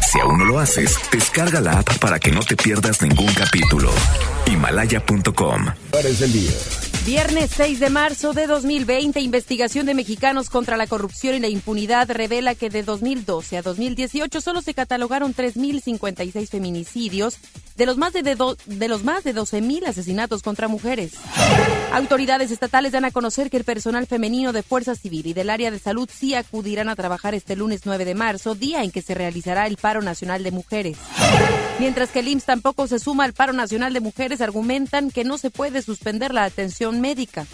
Si aún no lo haces, descarga la app para que no te pierdas ningún capítulo. Himalaya.com. es el día. Viernes 6 de marzo de 2020, investigación de mexicanos contra la corrupción y la impunidad revela que de 2012 a 2018 solo se catalogaron 3.056 feminicidios de los más de, de, los más de 12.000 asesinatos contra mujeres. Autoridades estatales dan a conocer que el personal femenino de Fuerza Civil y del área de salud sí acudirán a trabajar este lunes 9 de marzo, día en que se realizará el paro nacional de mujeres. Mientras que el IMSS tampoco se suma al paro nacional de mujeres, argumentan que no se puede suspender la atención médica.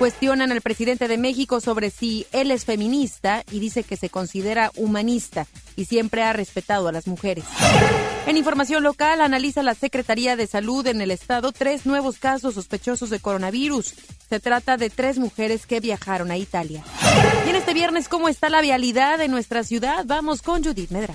Cuestionan al presidente de México sobre si él es feminista y dice que se considera humanista y siempre ha respetado a las mujeres. En información local, analiza la Secretaría de Salud en el estado tres nuevos casos sospechosos de coronavirus. Se trata de tres mujeres que viajaron a Italia. Y en este viernes, ¿cómo está la vialidad en nuestra ciudad? Vamos con Judith Medra.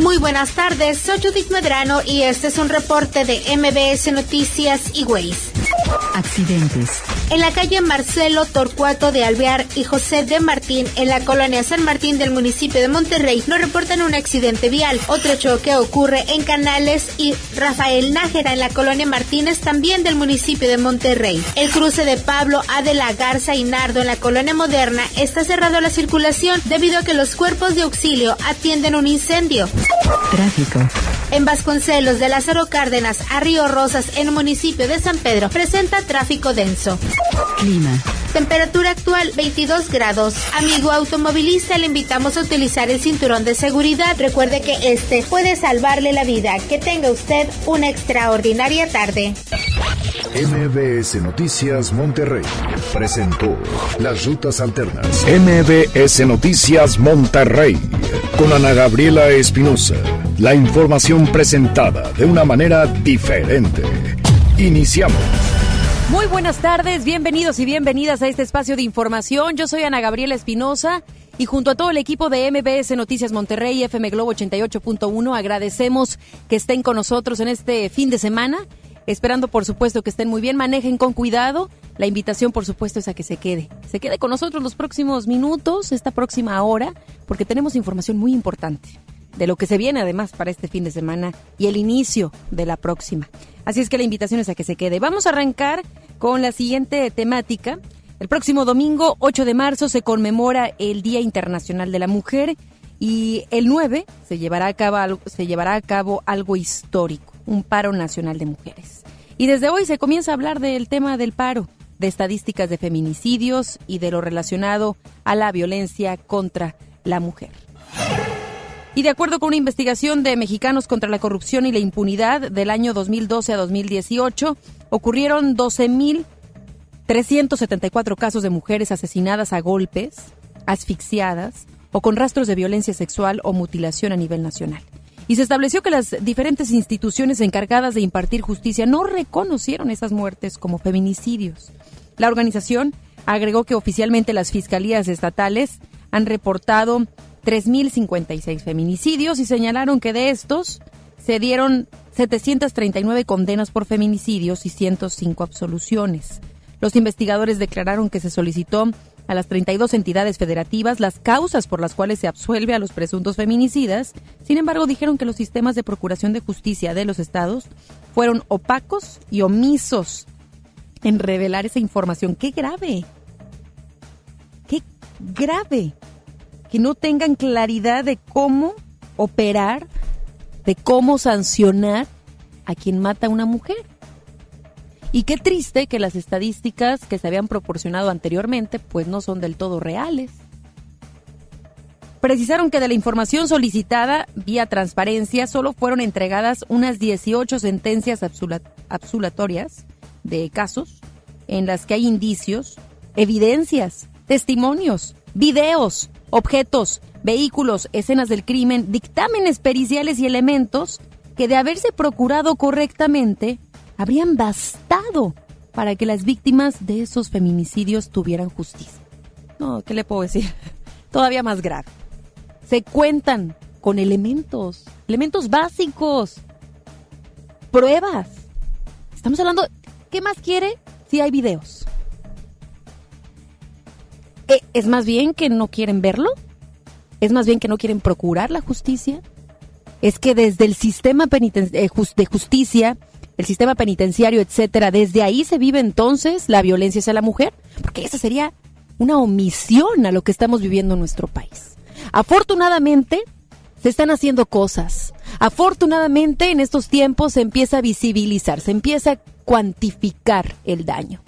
Muy buenas tardes, soy Judith Medrano y este es un reporte de MBS Noticias y Ways. Accidentes. En la calle Marcelo Torcuato de Alvear y José de Martín, en la colonia San Martín del municipio de Monterrey, nos reportan un accidente vial. Otro choque ocurre en Canales y Rafael Nájera, en la colonia Martínez, también del municipio de Monterrey. El cruce de Pablo A. de la Garza y Nardo, en la colonia Moderna, está cerrado a la circulación debido a que los cuerpos de auxilio atienden un incendio. Tráfico. En Vasconcelos de Lázaro Cárdenas a Río Rosas, en el municipio de San Pedro, presenta tráfico denso. Clima. Temperatura actual 22 grados. Amigo automovilista, le invitamos a utilizar el cinturón de seguridad. Recuerde que este puede salvarle la vida. Que tenga usted una extraordinaria tarde. MBS Noticias Monterrey presentó las rutas alternas. MBS Noticias Monterrey con Ana Gabriela Espinosa. La información presentada de una manera diferente. Iniciamos. Muy buenas tardes, bienvenidos y bienvenidas a este espacio de información. Yo soy Ana Gabriela Espinosa y junto a todo el equipo de MBS Noticias Monterrey, FM Globo 88.1, agradecemos que estén con nosotros en este fin de semana. Esperando, por supuesto, que estén muy bien, manejen con cuidado. La invitación, por supuesto, es a que se quede. Se quede con nosotros los próximos minutos, esta próxima hora, porque tenemos información muy importante de lo que se viene además para este fin de semana y el inicio de la próxima. Así es que la invitación es a que se quede. Vamos a arrancar con la siguiente temática. El próximo domingo 8 de marzo se conmemora el Día Internacional de la Mujer y el 9 se llevará a cabo, se llevará a cabo algo histórico, un paro nacional de mujeres. Y desde hoy se comienza a hablar del tema del paro, de estadísticas de feminicidios y de lo relacionado a la violencia contra la mujer. Y de acuerdo con una investigación de Mexicanos contra la Corrupción y la Impunidad del año 2012 a 2018, ocurrieron 12.374 casos de mujeres asesinadas a golpes, asfixiadas o con rastros de violencia sexual o mutilación a nivel nacional. Y se estableció que las diferentes instituciones encargadas de impartir justicia no reconocieron esas muertes como feminicidios. La organización agregó que oficialmente las fiscalías estatales han reportado 3.056 feminicidios y señalaron que de estos se dieron 739 condenas por feminicidios y 105 absoluciones. Los investigadores declararon que se solicitó a las 32 entidades federativas las causas por las cuales se absuelve a los presuntos feminicidas. Sin embargo, dijeron que los sistemas de procuración de justicia de los estados fueron opacos y omisos en revelar esa información. ¡Qué grave! ¡Qué grave! que no tengan claridad de cómo operar, de cómo sancionar a quien mata a una mujer. Y qué triste que las estadísticas que se habían proporcionado anteriormente pues no son del todo reales. Precisaron que de la información solicitada vía transparencia solo fueron entregadas unas 18 sentencias absolutorias de casos en las que hay indicios, evidencias, testimonios, videos objetos, vehículos, escenas del crimen, dictámenes periciales y elementos que de haberse procurado correctamente habrían bastado para que las víctimas de esos feminicidios tuvieran justicia. No, ¿qué le puedo decir? Todavía más grave. Se cuentan con elementos, elementos básicos, pruebas. Estamos hablando, ¿qué más quiere si hay videos? Eh, ¿Es más bien que no quieren verlo? ¿Es más bien que no quieren procurar la justicia? ¿Es que desde el sistema eh, de justicia, el sistema penitenciario, etcétera, desde ahí se vive entonces la violencia hacia la mujer? Porque esa sería una omisión a lo que estamos viviendo en nuestro país. Afortunadamente, se están haciendo cosas. Afortunadamente, en estos tiempos se empieza a visibilizar, se empieza a cuantificar el daño.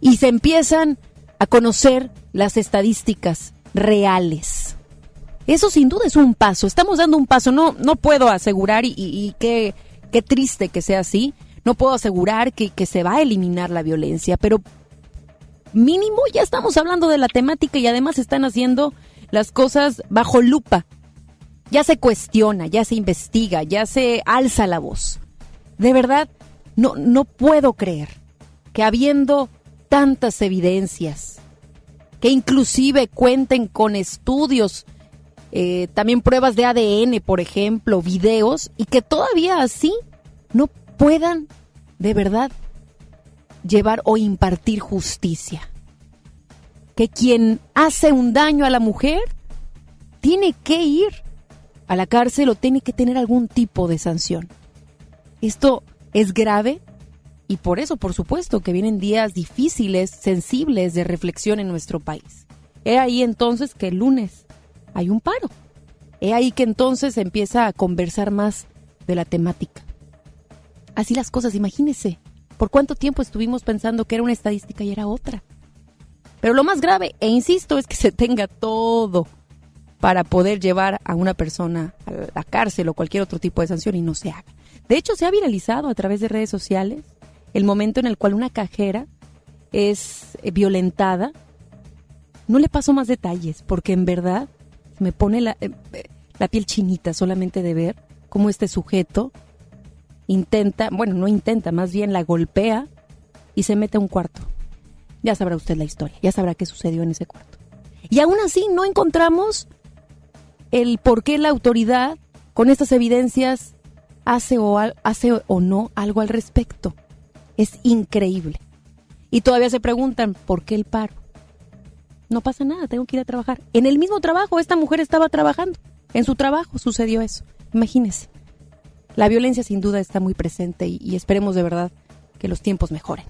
Y se empiezan a conocer las estadísticas reales. Eso sin duda es un paso. Estamos dando un paso. No, no puedo asegurar, y, y- y qué, qué triste que sea así, no puedo asegurar que, que se va a eliminar la violencia, pero mínimo ya estamos hablando de la temática y además están haciendo las cosas bajo lupa. Ya se cuestiona, ya se investiga, ya se alza la voz. De verdad, no, no puedo creer que habiendo tantas evidencias, que inclusive cuenten con estudios, eh, también pruebas de ADN, por ejemplo, videos, y que todavía así no puedan de verdad llevar o impartir justicia. Que quien hace un daño a la mujer tiene que ir a la cárcel o tiene que tener algún tipo de sanción. Esto es grave y por eso, por supuesto, que vienen días difíciles, sensibles de reflexión en nuestro país. He ahí entonces que el lunes hay un paro. He ahí que entonces se empieza a conversar más de la temática. Así las cosas, imagínese. ¿Por cuánto tiempo estuvimos pensando que era una estadística y era otra? Pero lo más grave, e insisto, es que se tenga todo para poder llevar a una persona a la cárcel o cualquier otro tipo de sanción y no se haga. De hecho, se ha viralizado a través de redes sociales el momento en el cual una cajera es eh, violentada. No le paso más detalles porque en verdad me pone la, eh, la piel chinita solamente de ver cómo este sujeto intenta, bueno, no intenta, más bien la golpea y se mete a un cuarto. Ya sabrá usted la historia, ya sabrá qué sucedió en ese cuarto. Y aún así no encontramos el por qué la autoridad con estas evidencias hace o, al- hace o no algo al respecto. Es increíble. Y todavía se preguntan, ¿por qué el paro? No pasa nada, tengo que ir a trabajar. En el mismo trabajo, esta mujer estaba trabajando. En su trabajo sucedió eso. Imagínese. La violencia sin duda está muy presente y, y esperemos de verdad que los tiempos mejoren.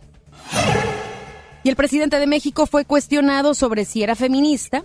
Y el presidente de México fue cuestionado sobre si era feminista.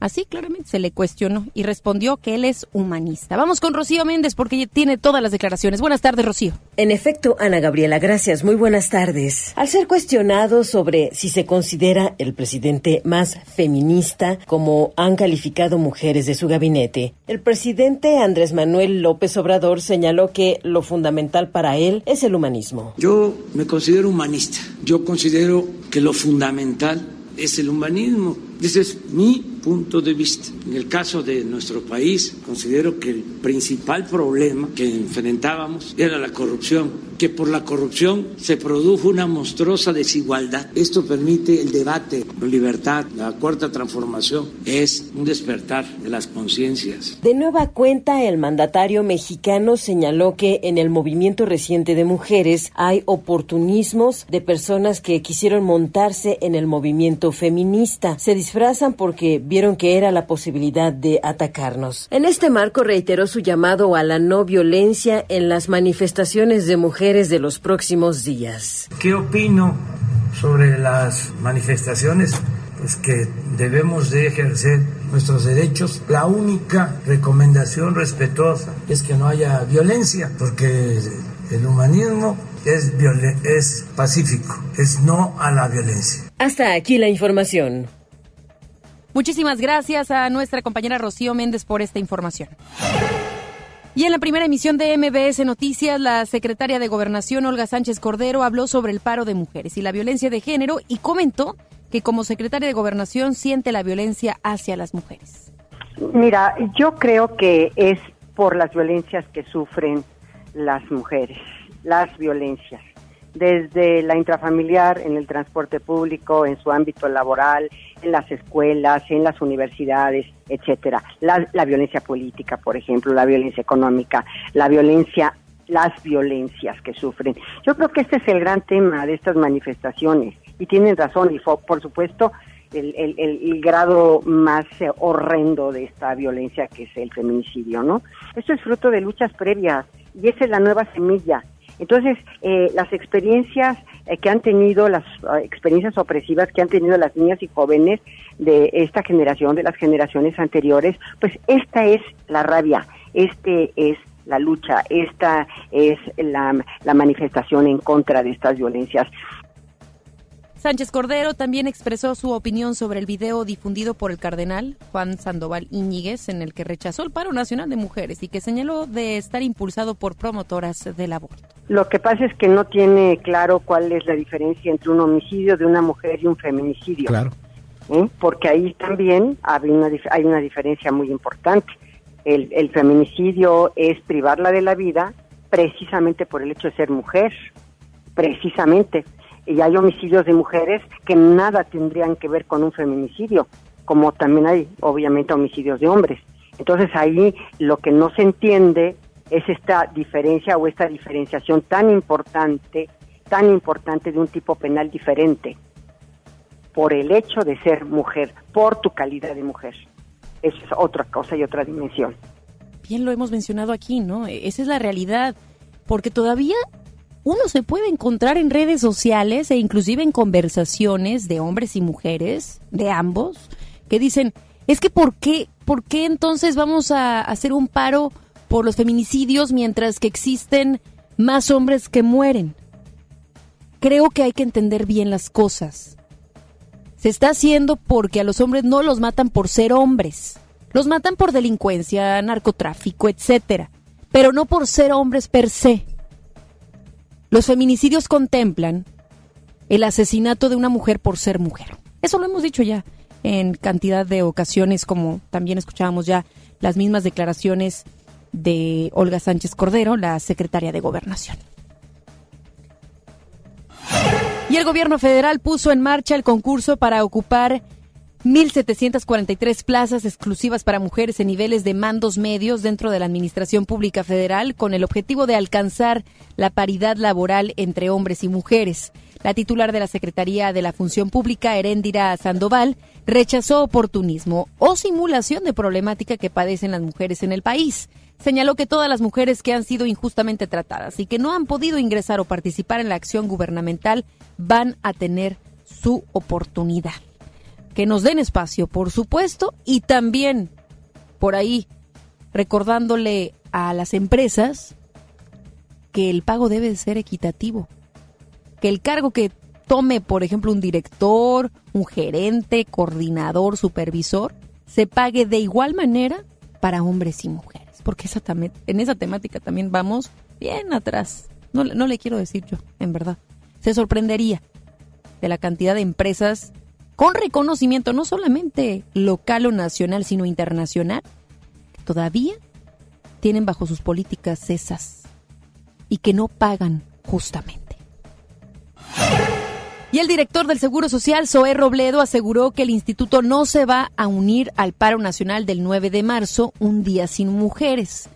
Así claramente se le cuestionó y respondió que él es humanista. Vamos con Rocío Méndez porque tiene todas las declaraciones. Buenas tardes, Rocío. En efecto, Ana Gabriela, gracias. Muy buenas tardes. Al ser cuestionado sobre si se considera el presidente más feminista, como han calificado mujeres de su gabinete, el presidente Andrés Manuel López Obrador señaló que lo fundamental para él es el humanismo. Yo me considero humanista. Yo considero que lo fundamental es el humanismo. Ese es mi punto de vista. En el caso de nuestro país, considero que el principal problema que enfrentábamos era la corrupción, que por la corrupción se produjo una monstruosa desigualdad. Esto permite el debate, la libertad, la cuarta transformación es un despertar de las conciencias. De nueva cuenta, el mandatario mexicano señaló que en el movimiento reciente de mujeres hay oportunismos de personas que quisieron montarse en el movimiento feminista. Se disfrazan porque vieron que era la posibilidad de atacarnos. En este marco reiteró su llamado a la no violencia en las manifestaciones de mujeres de los próximos días. ¿Qué opino sobre las manifestaciones? Pues que debemos de ejercer nuestros derechos. La única recomendación respetuosa es que no haya violencia, porque el humanismo es, es pacífico, es no a la violencia. Hasta aquí la información. Muchísimas gracias a nuestra compañera Rocío Méndez por esta información. Y en la primera emisión de MBS Noticias, la secretaria de Gobernación, Olga Sánchez Cordero, habló sobre el paro de mujeres y la violencia de género y comentó que como secretaria de Gobernación siente la violencia hacia las mujeres. Mira, yo creo que es por las violencias que sufren las mujeres, las violencias, desde la intrafamiliar, en el transporte público, en su ámbito laboral, en las escuelas, en las universidades, etcétera. La, la violencia política, por ejemplo, la violencia económica, la violencia las violencias que sufren. Yo creo que este es el gran tema de estas manifestaciones y tienen razón y por supuesto el, el, grado más eh, horrendo de esta violencia que es el feminicidio, ¿no? Esto es fruto de luchas previas y esa es la nueva semilla. Entonces, eh, las experiencias eh, que han tenido, las experiencias opresivas que han tenido las niñas y jóvenes de esta generación, de las generaciones anteriores, pues esta es la rabia, este es la lucha, esta es la manifestación en contra de estas violencias. Sánchez Cordero también expresó su opinión sobre el video difundido por el cardenal Juan Sandoval Iñiguez en el que rechazó el paro nacional de mujeres y que señaló de estar impulsado por promotoras del aborto. Lo que pasa es que no tiene claro cuál es la diferencia entre un homicidio de una mujer y un feminicidio. Claro. ¿Eh? Porque ahí también hay una, hay una diferencia muy importante. El, el feminicidio es privarla de la vida precisamente por el hecho de ser mujer, precisamente y hay homicidios de mujeres que nada tendrían que ver con un feminicidio, como también hay obviamente homicidios de hombres. Entonces ahí lo que no se entiende es esta diferencia o esta diferenciación tan importante, tan importante de un tipo penal diferente, por el hecho de ser mujer, por tu calidad de mujer. Eso es otra cosa y otra dimensión. Bien lo hemos mencionado aquí, ¿no? Esa es la realidad, porque todavía uno se puede encontrar en redes sociales e inclusive en conversaciones de hombres y mujeres, de ambos, que dicen, es que ¿por qué, por qué entonces vamos a hacer un paro por los feminicidios mientras que existen más hombres que mueren? Creo que hay que entender bien las cosas. Se está haciendo porque a los hombres no los matan por ser hombres. Los matan por delincuencia, narcotráfico, etcétera, pero no por ser hombres per se. Los feminicidios contemplan el asesinato de una mujer por ser mujer. Eso lo hemos dicho ya en cantidad de ocasiones, como también escuchábamos ya las mismas declaraciones de Olga Sánchez Cordero, la secretaria de Gobernación. Y el gobierno federal puso en marcha el concurso para ocupar 1.743 plazas exclusivas para mujeres en niveles de mandos medios dentro de la Administración Pública Federal con el objetivo de alcanzar la paridad laboral entre hombres y mujeres. La titular de la Secretaría de la Función Pública, Heréndira Sandoval, rechazó oportunismo o simulación de problemática que padecen las mujeres en el país. Señaló que todas las mujeres que han sido injustamente tratadas y que no han podido ingresar o participar en la acción gubernamental van a tener su oportunidad que nos den espacio, por supuesto, y también por ahí recordándole a las empresas que el pago debe ser equitativo, que el cargo que tome, por ejemplo, un director, un gerente, coordinador, supervisor, se pague de igual manera para hombres y mujeres, porque esa en esa temática también vamos bien atrás. No, no le quiero decir yo, en verdad. Se sorprendería de la cantidad de empresas con reconocimiento no solamente local o nacional, sino internacional, que todavía tienen bajo sus políticas esas y que no pagan justamente. Y el director del Seguro Social, Zoé Robledo, aseguró que el instituto no se va a unir al paro nacional del 9 de marzo, un día sin mujeres.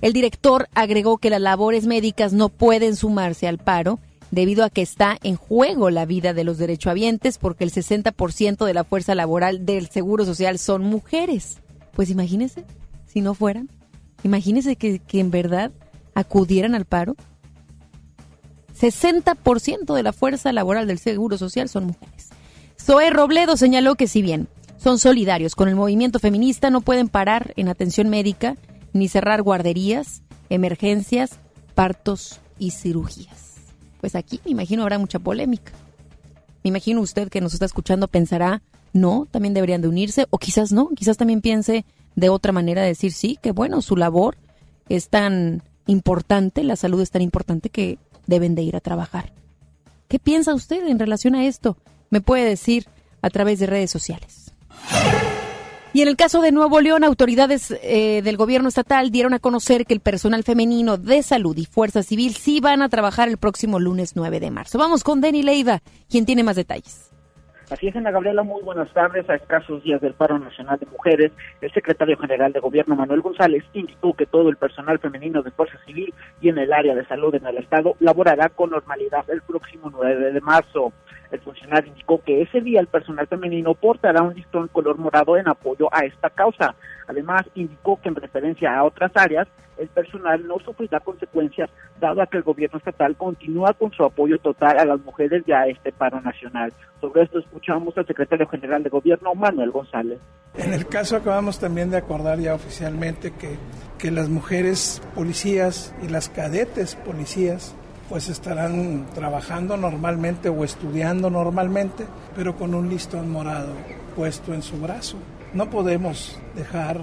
El director agregó que las labores médicas no pueden sumarse al paro debido a que está en juego la vida de los derechohabientes porque el 60% de la fuerza laboral del Seguro Social son mujeres. Pues imagínese, si no fueran, imagínese que, que en verdad acudieran al paro. 60% de la fuerza laboral del Seguro Social son mujeres. Zoe Robledo señaló que si bien son solidarios con el movimiento feminista, no pueden parar en atención médica ni cerrar guarderías, emergencias, partos y cirugías pues aquí me imagino habrá mucha polémica. Me imagino usted que nos está escuchando pensará, no, también deberían de unirse, o quizás no, quizás también piense de otra manera decir sí, que bueno, su labor es tan importante, la salud es tan importante que deben de ir a trabajar. ¿Qué piensa usted en relación a esto? Me puede decir a través de redes sociales. Y en el caso de Nuevo León, autoridades eh, del gobierno estatal dieron a conocer que el personal femenino de salud y fuerza civil sí van a trabajar el próximo lunes 9 de marzo. Vamos con Denny Leiva, quien tiene más detalles. Así es, Ana Gabriela, muy buenas tardes. A escasos días del paro nacional de mujeres, el secretario general de gobierno, Manuel González, indicó que todo el personal femenino de Fuerza Civil y en el área de salud en el Estado laborará con normalidad el próximo 9 de marzo. El funcionario indicó que ese día el personal femenino portará un listón color morado en apoyo a esta causa. Además, indicó que en referencia a otras áreas, el personal no sufrirá consecuencias, dado que el gobierno estatal continúa con su apoyo total a las mujeres y a este paro nacional. Sobre esto escuchamos al secretario general de gobierno, Manuel González. En el caso acabamos también de acordar ya oficialmente que, que las mujeres policías y las cadetes policías pues estarán trabajando normalmente o estudiando normalmente, pero con un listón morado puesto en su brazo. No podemos dejar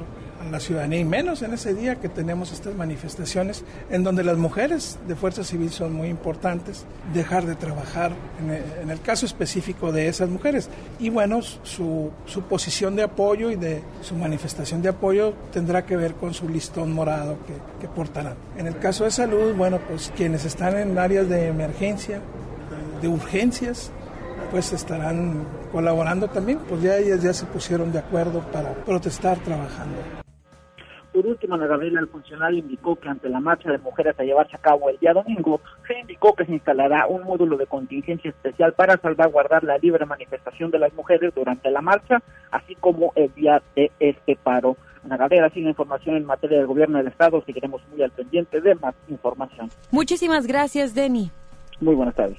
la ciudadanía y menos en ese día que tenemos estas manifestaciones en donde las mujeres de fuerza civil son muy importantes, dejar de trabajar en el, caso específico de esas mujeres. Y bueno, su, su, posición de apoyo y de su manifestación de apoyo tendrá que ver con su listón morado que, que portarán. En el caso de salud, bueno, pues quienes están en áreas de emergencia, de urgencias, pues estarán colaborando también, pues ya ellas ya se pusieron de acuerdo para protestar trabajando. Por último, Ana Gabriela, el funcionario indicó que ante la marcha de mujeres a llevarse a cabo el día domingo, se indicó que se instalará un módulo de contingencia especial para salvaguardar la libre manifestación de las mujeres durante la marcha, así como el día de este paro. Ana Gabriela, sin información en materia del gobierno del Estado, seguiremos muy al pendiente de más información. Muchísimas gracias, Denny. Muy buenas tardes.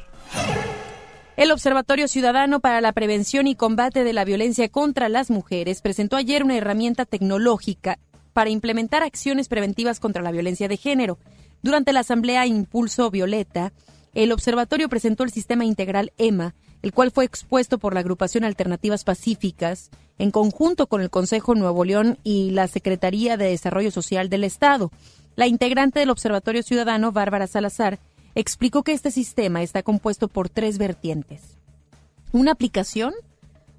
El Observatorio Ciudadano para la Prevención y Combate de la Violencia contra las Mujeres presentó ayer una herramienta tecnológica para implementar acciones preventivas contra la violencia de género. Durante la asamblea Impulso Violeta, el observatorio presentó el sistema integral EMA, el cual fue expuesto por la agrupación Alternativas Pacíficas en conjunto con el Consejo Nuevo León y la Secretaría de Desarrollo Social del Estado. La integrante del Observatorio Ciudadano, Bárbara Salazar, explicó que este sistema está compuesto por tres vertientes. Una aplicación,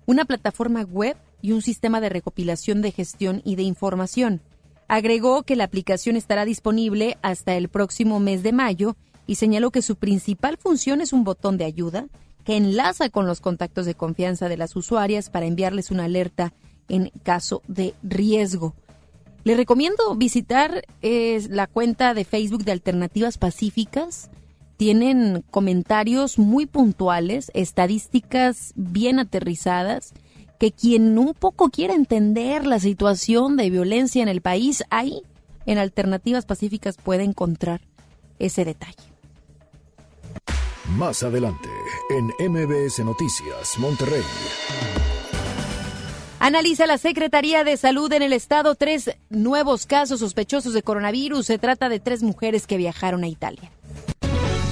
una plataforma web y un sistema de recopilación de gestión y de información. Agregó que la aplicación estará disponible hasta el próximo mes de mayo y señaló que su principal función es un botón de ayuda que enlaza con los contactos de confianza de las usuarias para enviarles una alerta en caso de riesgo. Le recomiendo visitar la cuenta de Facebook de Alternativas Pacíficas. Tienen comentarios muy puntuales, estadísticas bien aterrizadas que quien un poco quiera entender la situación de violencia en el país, ahí en Alternativas Pacíficas puede encontrar ese detalle. Más adelante, en MBS Noticias, Monterrey. Analiza la Secretaría de Salud en el estado tres nuevos casos sospechosos de coronavirus. Se trata de tres mujeres que viajaron a Italia.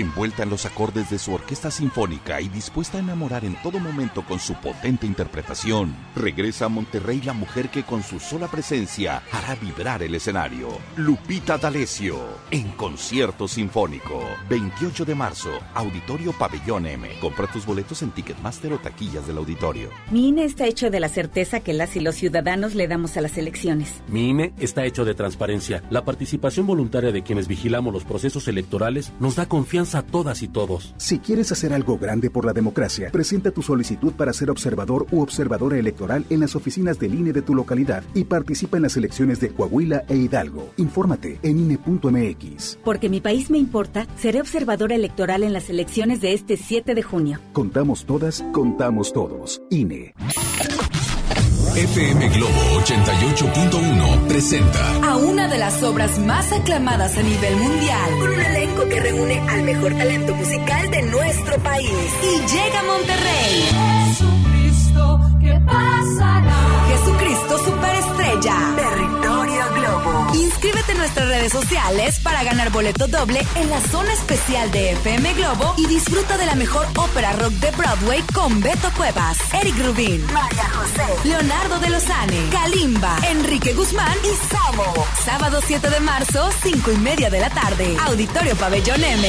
Envuelta en los acordes de su orquesta sinfónica y dispuesta a enamorar en todo momento con su potente interpretación, regresa a Monterrey la mujer que con su sola presencia hará vibrar el escenario. Lupita D'Alessio, en concierto sinfónico. 28 de marzo, Auditorio Pabellón M. Compra tus boletos en Ticketmaster o taquillas del auditorio. Mi INE está hecho de la certeza que las y los ciudadanos le damos a las elecciones. Mi INE está hecho de transparencia. La participación voluntaria de quienes vigilamos los procesos electorales nos da confianza a todas y todos. Si quieres hacer algo grande por la democracia, presenta tu solicitud para ser observador u observadora electoral en las oficinas del INE de tu localidad y participa en las elecciones de Coahuila e Hidalgo. Infórmate en INE.mx. Porque mi país me importa, seré observadora electoral en las elecciones de este 7 de junio. Contamos todas, contamos todos. INE. FM Globo 88.1 presenta a una de las obras más aclamadas a nivel mundial, con un elenco que reúne al mejor talento musical de nuestro país. Y llega a Monterrey. Jesucristo, ¿qué pasará? Jesucristo Superestrella. Territorio Globo. Inscríbete redes sociales para ganar boleto doble en la zona especial de FM Globo y disfruta de la mejor ópera rock de Broadway con Beto Cuevas, Eric Rubin, María José, Leonardo de Lozane, Kalimba, Enrique Guzmán y Samo. Sábado 7 de marzo, 5 y media de la tarde. Auditorio Pabellón M.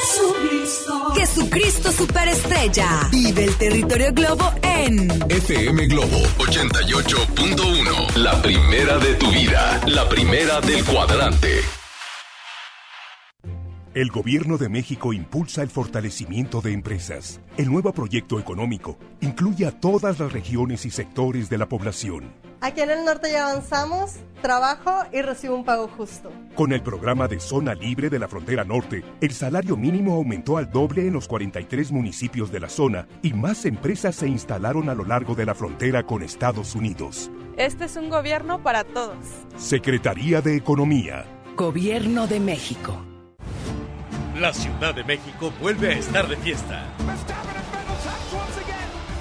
Jesucristo. Jesucristo Superestrella. Vive el territorio Globo en FM Globo 88.1. La primera de tu vida. La primera del cuadrante. El Gobierno de México impulsa el fortalecimiento de empresas. El nuevo proyecto económico incluye a todas las regiones y sectores de la población. Aquí en el norte ya avanzamos, trabajo y recibo un pago justo. Con el programa de Zona Libre de la Frontera Norte, el salario mínimo aumentó al doble en los 43 municipios de la zona y más empresas se instalaron a lo largo de la frontera con Estados Unidos. Este es un gobierno para todos. Secretaría de Economía. Gobierno de México. La Ciudad de México vuelve a estar de fiesta.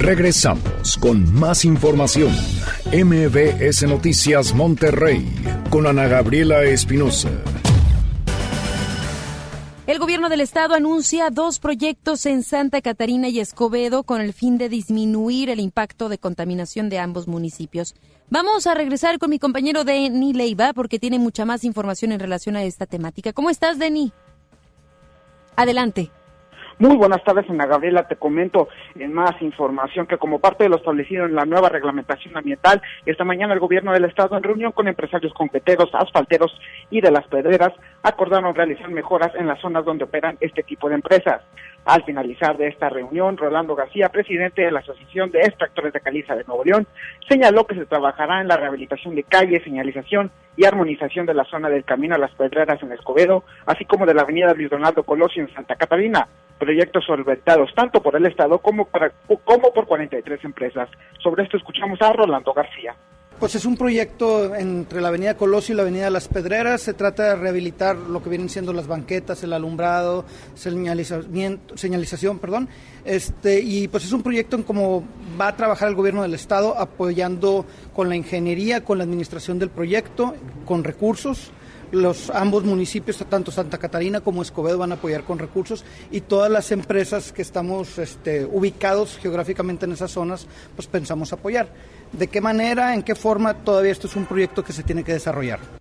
Regresamos con más información. MBS Noticias Monterrey con Ana Gabriela Espinosa. El gobierno del estado anuncia dos proyectos en Santa Catarina y Escobedo con el fin de disminuir el impacto de contaminación de ambos municipios. Vamos a regresar con mi compañero Denny Leiva porque tiene mucha más información en relación a esta temática. ¿Cómo estás, Denny? Adelante. Muy buenas tardes, Ana Gabriela. Te comento en más información que como parte de lo establecido en la nueva reglamentación ambiental, esta mañana el gobierno del estado en reunión con empresarios concreteros, asfalteros y de las pedreras acordaron realizar mejoras en las zonas donde operan este tipo de empresas. Al finalizar de esta reunión, Rolando García, presidente de la Asociación de Extractores de Caliza de Nuevo León, señaló que se trabajará en la rehabilitación de calles, señalización y armonización de la zona del Camino a las Pedreras en Escobedo, así como de la avenida Luis Donaldo Colosio en Santa Catarina, proyectos solventados tanto por el Estado como, para, como por 43 empresas. Sobre esto escuchamos a Rolando García. Pues es un proyecto entre la Avenida Colosio y la Avenida Las Pedreras. Se trata de rehabilitar lo que vienen siendo las banquetas, el alumbrado, señalización, perdón. Este, y pues es un proyecto en cómo va a trabajar el gobierno del estado apoyando con la ingeniería, con la administración del proyecto, con recursos los ambos municipios, tanto Santa Catarina como Escobedo, van a apoyar con recursos y todas las empresas que estamos este, ubicados geográficamente en esas zonas, pues pensamos apoyar. ¿De qué manera, en qué forma? Todavía esto es un proyecto que se tiene que desarrollar.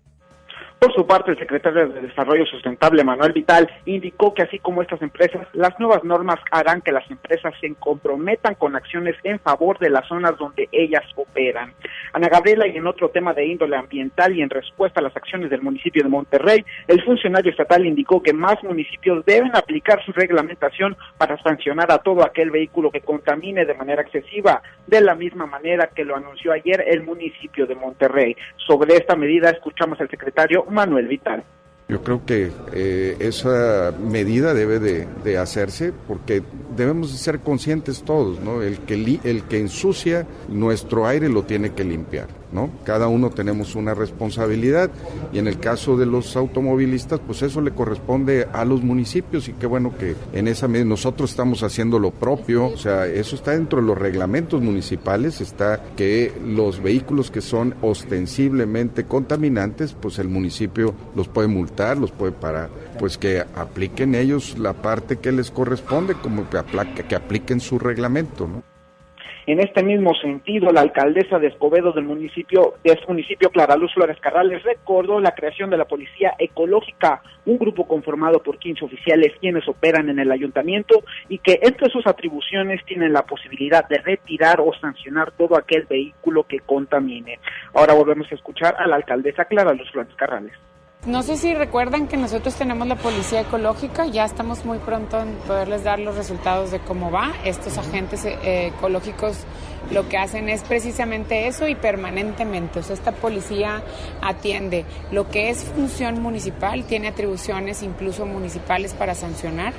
Por su parte, el secretario de Desarrollo Sustentable, Manuel Vital, indicó que así como estas empresas, las nuevas normas harán que las empresas se comprometan con acciones en favor de las zonas donde ellas operan. Ana Gabriela, y en otro tema de índole ambiental y en respuesta a las acciones del municipio de Monterrey, el funcionario estatal indicó que más municipios deben aplicar su reglamentación para sancionar a todo aquel vehículo que contamine de manera excesiva, de la misma manera que lo anunció ayer el municipio de Monterrey. Sobre esta medida escuchamos al secretario Manuel Vital. Yo creo que eh, esa medida debe de, hacerse porque debemos de ser conscientes todos, ¿no? El que, el que ensucia nuestro aire lo tiene que limpiar. ¿no? Cada uno tenemos una responsabilidad y en el caso de los automovilistas, pues eso le corresponde a los municipios y qué bueno que en esa medida nosotros estamos haciendo lo propio, o sea, eso está dentro de los reglamentos municipales, está que los vehículos que son ostensiblemente contaminantes, pues el municipio los puede multar, los puede parar, pues que apliquen ellos la parte que les corresponde, como que, que apliquen su reglamento, ¿no? En este mismo sentido, la alcaldesa de Escobedo del municipio, de este municipio, Clara Luz Flores Carrales, recordó la creación de la Policía Ecológica, un grupo conformado por 15 oficiales quienes operan en el ayuntamiento y que entre sus atribuciones tienen la posibilidad de retirar o sancionar todo aquel vehículo que contamine. Ahora volvemos a escuchar a la alcaldesa Clara Luz Flores Carrales No sé si recuerdan que nosotros tenemos la policía ecológica, ya estamos muy pronto en poderles dar los resultados de cómo va. Estos agentes eh, ecológicos lo que hacen es precisamente eso y permanentemente. O sea, esta policía atiende lo que es función municipal, tiene atribuciones incluso municipales para sancionar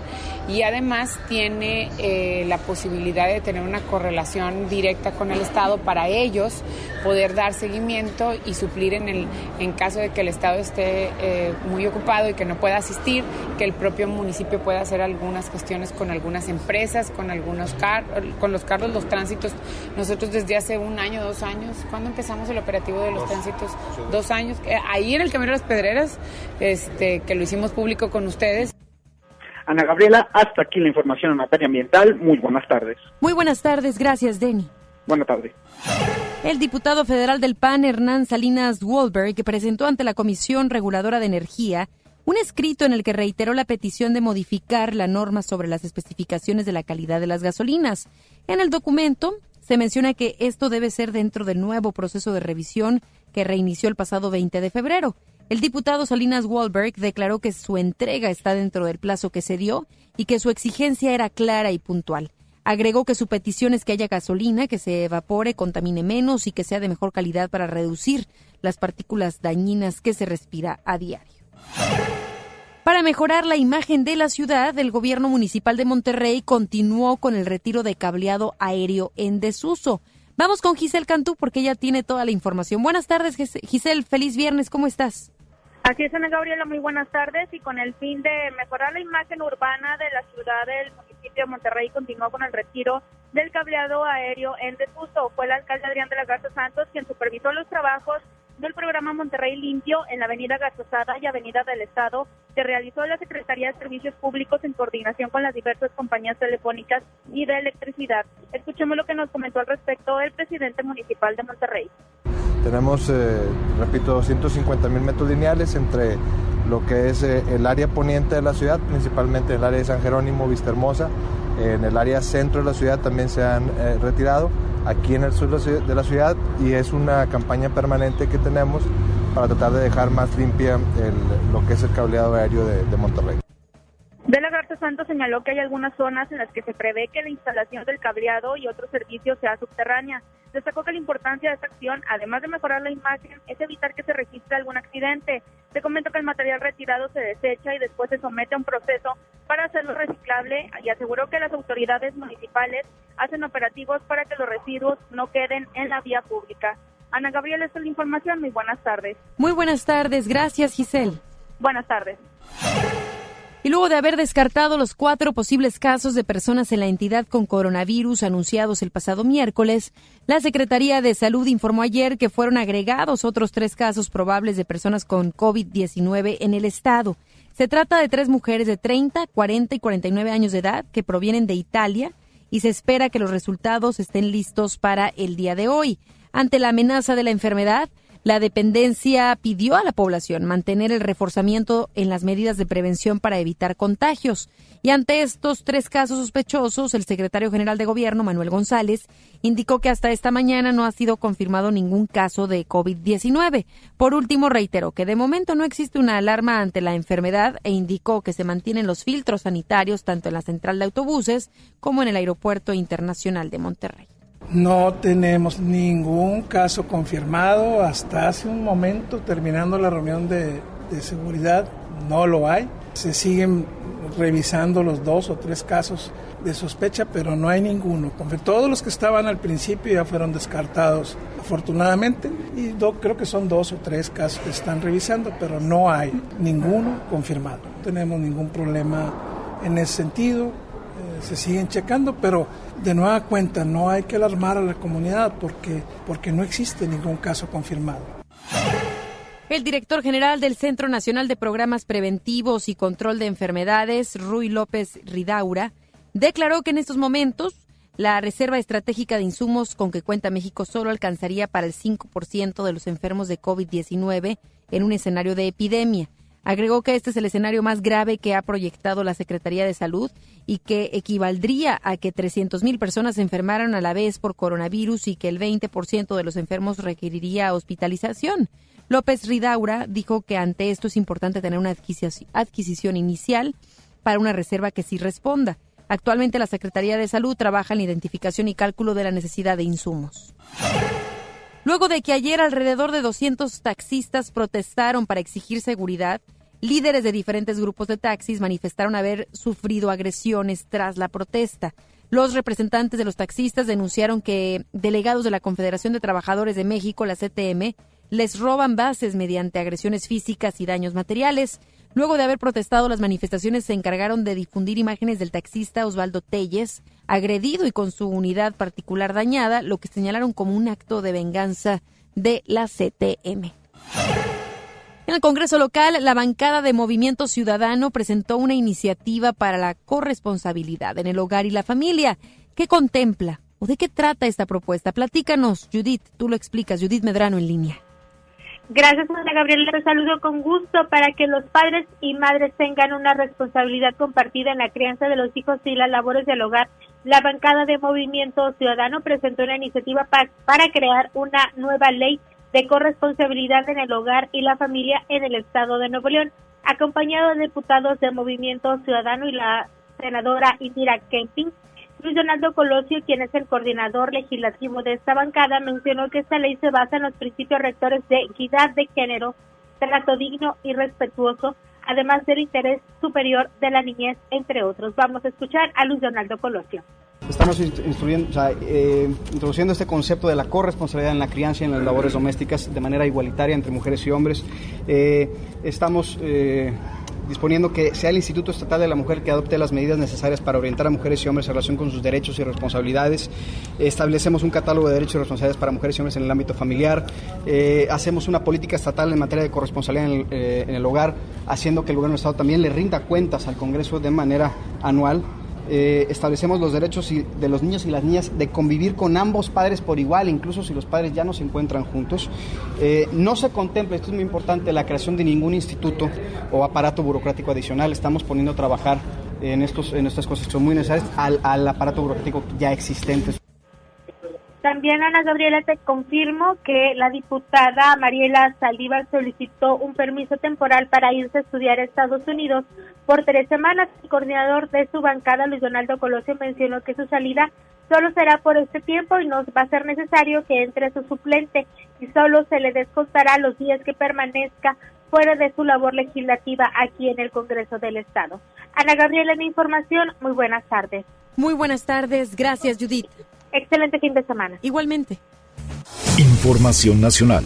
y además tiene eh, la posibilidad de tener una correlación directa con el Estado para ellos poder dar seguimiento y suplir en, el, en caso de que el Estado esté eh, muy ocupado y que no pueda asistir, que el propio municipio pueda hacer algunas cuestiones con algunas empresas, con algunos car con los carros, los tránsitos nosotros desde hace un año, dos años, ¿cuándo empezamos el operativo de los tránsitos? Dos años. Eh, ahí en el Camino de las Pedreras, este, que lo hicimos público con ustedes. Ana Gabriela, hasta aquí la información en materia ambiental. Muy buenas tardes. Muy buenas tardes, gracias, Denny. Buenas tardes. El diputado federal del PAN, Hernán Salinas Wahlberg, presentó ante la Comisión Reguladora de Energía un escrito en el que reiteró la petición de modificar la norma sobre las especificaciones de la calidad de las gasolinas. En el documento se menciona que esto debe ser dentro del nuevo proceso de revisión que reinició el pasado 20 de febrero. El diputado Salinas Wahlberg declaró que su entrega está dentro del plazo que se dio y que su exigencia era clara y puntual. Agregó que su petición es que haya gasolina que se evapore, contamine menos y que sea de mejor calidad para reducir las partículas dañinas que se respira a diario. Para mejorar la imagen de la ciudad, el gobierno municipal de Monterrey continuó con el retiro de cableado aéreo en desuso. Vamos con Giselle Cantú porque ella tiene toda la información. Buenas tardes, Giselle. Feliz viernes. ¿Cómo estás? Así es, Ana Gabriela. Muy buenas tardes. Y con el fin de mejorar la imagen urbana de la ciudad, el municipio de Monterrey continuó con el retiro del cableado aéreo en desuso. Fue el alcalde Adrián de la Garza Santos quien supervisó los trabajos del programa Monterrey Limpio en la Avenida Garzosada y Avenida del Estado que realizó la Secretaría de Servicios Públicos en coordinación con las diversas compañías telefónicas y de electricidad. Escuchemos lo que nos comentó al respecto el presidente municipal de Monterrey. Tenemos, eh, repito, 250 mil metros lineales entre lo que es eh, el área poniente de la ciudad, principalmente en el área de San Jerónimo, Vista Hermosa, en el área centro de la ciudad también se han eh, retirado aquí en el sur de la ciudad y es una campaña permanente que tenemos para tratar de dejar más limpia lo que es el cableado aéreo de, de Monterrey. De la Garza Santos señaló que hay algunas zonas en las que se prevé que la instalación del cableado y otros servicios sea subterránea. Destacó que la importancia de esta acción, además de mejorar la imagen, es evitar que se registre algún accidente. Se comentó que el material retirado se desecha y después se somete a un proceso para hacerlo reciclable y aseguró que las autoridades municipales hacen operativos para que los residuos no queden en la vía pública. Ana Gabriela, esta es la información. Muy buenas tardes. Muy buenas tardes. Gracias, Giselle. Buenas tardes. Y luego de haber descartado los cuatro posibles casos de personas en la entidad con coronavirus anunciados el pasado miércoles, la Secretaría de Salud informó ayer que fueron agregados otros tres casos probables de personas con COVID-19 en el estado. Se trata de tres mujeres de 30, 40 y 49 años de edad que provienen de Italia y se espera que los resultados estén listos para el día de hoy. Ante la amenaza de la enfermedad, la dependencia pidió a la población mantener el reforzamiento en las medidas de prevención para evitar contagios. Y ante estos tres casos sospechosos, el secretario general de Gobierno, Manuel González, indicó que hasta esta mañana no ha sido confirmado ningún caso de COVID-19. Por último, reiteró que de momento no existe una alarma ante la enfermedad e indicó que se mantienen los filtros sanitarios tanto en la central de autobuses como en el Aeropuerto Internacional de Monterrey. No tenemos ningún caso confirmado hasta hace un momento, terminando la reunión de, seguridad, no lo hay. Se siguen revisando los dos o tres casos de sospecha, pero no hay ninguno. Todos los que estaban al principio ya fueron descartados, afortunadamente, y creo que son dos o tres casos que están revisando, pero no hay ninguno confirmado. No tenemos ningún problema en ese sentido se siguen checando, pero de nueva cuenta no hay que alarmar a la comunidad porque, porque no existe ningún caso confirmado. El director general del Centro Nacional de Programas Preventivos y Control de Enfermedades, Rui López Ridaura, declaró que en estos momentos la reserva estratégica de insumos con que cuenta México solo alcanzaría para el 5% de los enfermos de COVID-19 en un escenario de epidemia. Agregó que este es el escenario más grave que ha proyectado la Secretaría de Salud y que equivaldría a que 300.000 personas se enfermaran a la vez por coronavirus y que el 20% de los enfermos requeriría hospitalización. López Ridaura dijo que ante esto es importante tener una adquisición inicial para una reserva que sí responda. Actualmente la Secretaría de Salud trabaja en la identificación y cálculo de la necesidad de insumos. Luego de que ayer alrededor de 200 taxistas protestaron para exigir seguridad, líderes de diferentes grupos de taxis manifestaron haber sufrido agresiones tras la protesta. Los representantes de los taxistas denunciaron que delegados de la Confederación de Trabajadores de México, la CTM, les roban bases mediante agresiones físicas y daños materiales. Luego de haber protestado, las manifestaciones se encargaron de difundir imágenes del taxista Osvaldo Telles, agredido y con su unidad particular dañada, lo que señalaron como un acto de venganza de la CTM. En el Congreso local, la bancada de Movimiento Ciudadano presentó una iniciativa para la corresponsabilidad en el hogar y la familia. ¿Qué contempla o de qué trata esta propuesta? Platícanos, Judith, tú lo explicas, Judith Medrano en línea. Gracias, María Gabriela. Te saludo con gusto para que los padres y madres tengan una responsabilidad compartida en la crianza de los hijos y las labores del hogar. La bancada de Movimiento Ciudadano presentó una iniciativa para crear una nueva ley de corresponsabilidad en el hogar y la familia en el estado de Nuevo León, acompañado de diputados de Movimiento Ciudadano y la senadora Indira Kemping Luis Donaldo Colosio, quien es el coordinador legislativo de esta bancada, mencionó que esta ley se basa en los principios rectores de equidad de género, trato digno y respetuoso, además del interés superior de la niñez, entre otros. Vamos a escuchar a Luis Donaldo Colosio. Estamos eh, introduciendo este concepto de la corresponsabilidad en la crianza y en las labores domésticas de manera igualitaria entre mujeres y hombres. Eh, estamos eh, disponiendo que sea el Instituto Estatal de la Mujer que adopte las medidas necesarias para orientar a mujeres y hombres en relación con sus derechos y responsabilidades. Establecemos un catálogo de derechos y responsabilidades para mujeres y hombres en el ámbito familiar. Eh, hacemos una política estatal en materia de corresponsabilidad en el, eh, en el hogar, haciendo que el gobierno del Estado también le rinda cuentas al Congreso de manera anual. Eh, establecemos los derechos de los niños y las niñas de convivir con ambos padres por igual, incluso si los padres ya no se encuentran juntos. Eh, no se contempla, esto es muy importante, la creación de ningún instituto o aparato burocrático adicional. Estamos poniendo a trabajar en, estos, en estas cosas que son muy necesarias al, al aparato burocrático ya existente. También, Ana Gabriela, te confirmo que la diputada Mariela Saldívar solicitó un permiso temporal para irse a estudiar a Estados Unidos por tres semanas. El coordinador de su bancada, Luis Donaldo Colosio, mencionó que su salida solo será por este tiempo y no va a ser necesario que entre su suplente y solo se le descontará los días que permanezca fuera de su labor legislativa aquí en el Congreso del Estado. Ana Gabriela, mi información, muy buenas tardes. Muy buenas tardes, gracias Judith. Excelente fin de semana. Igualmente. Información nacional.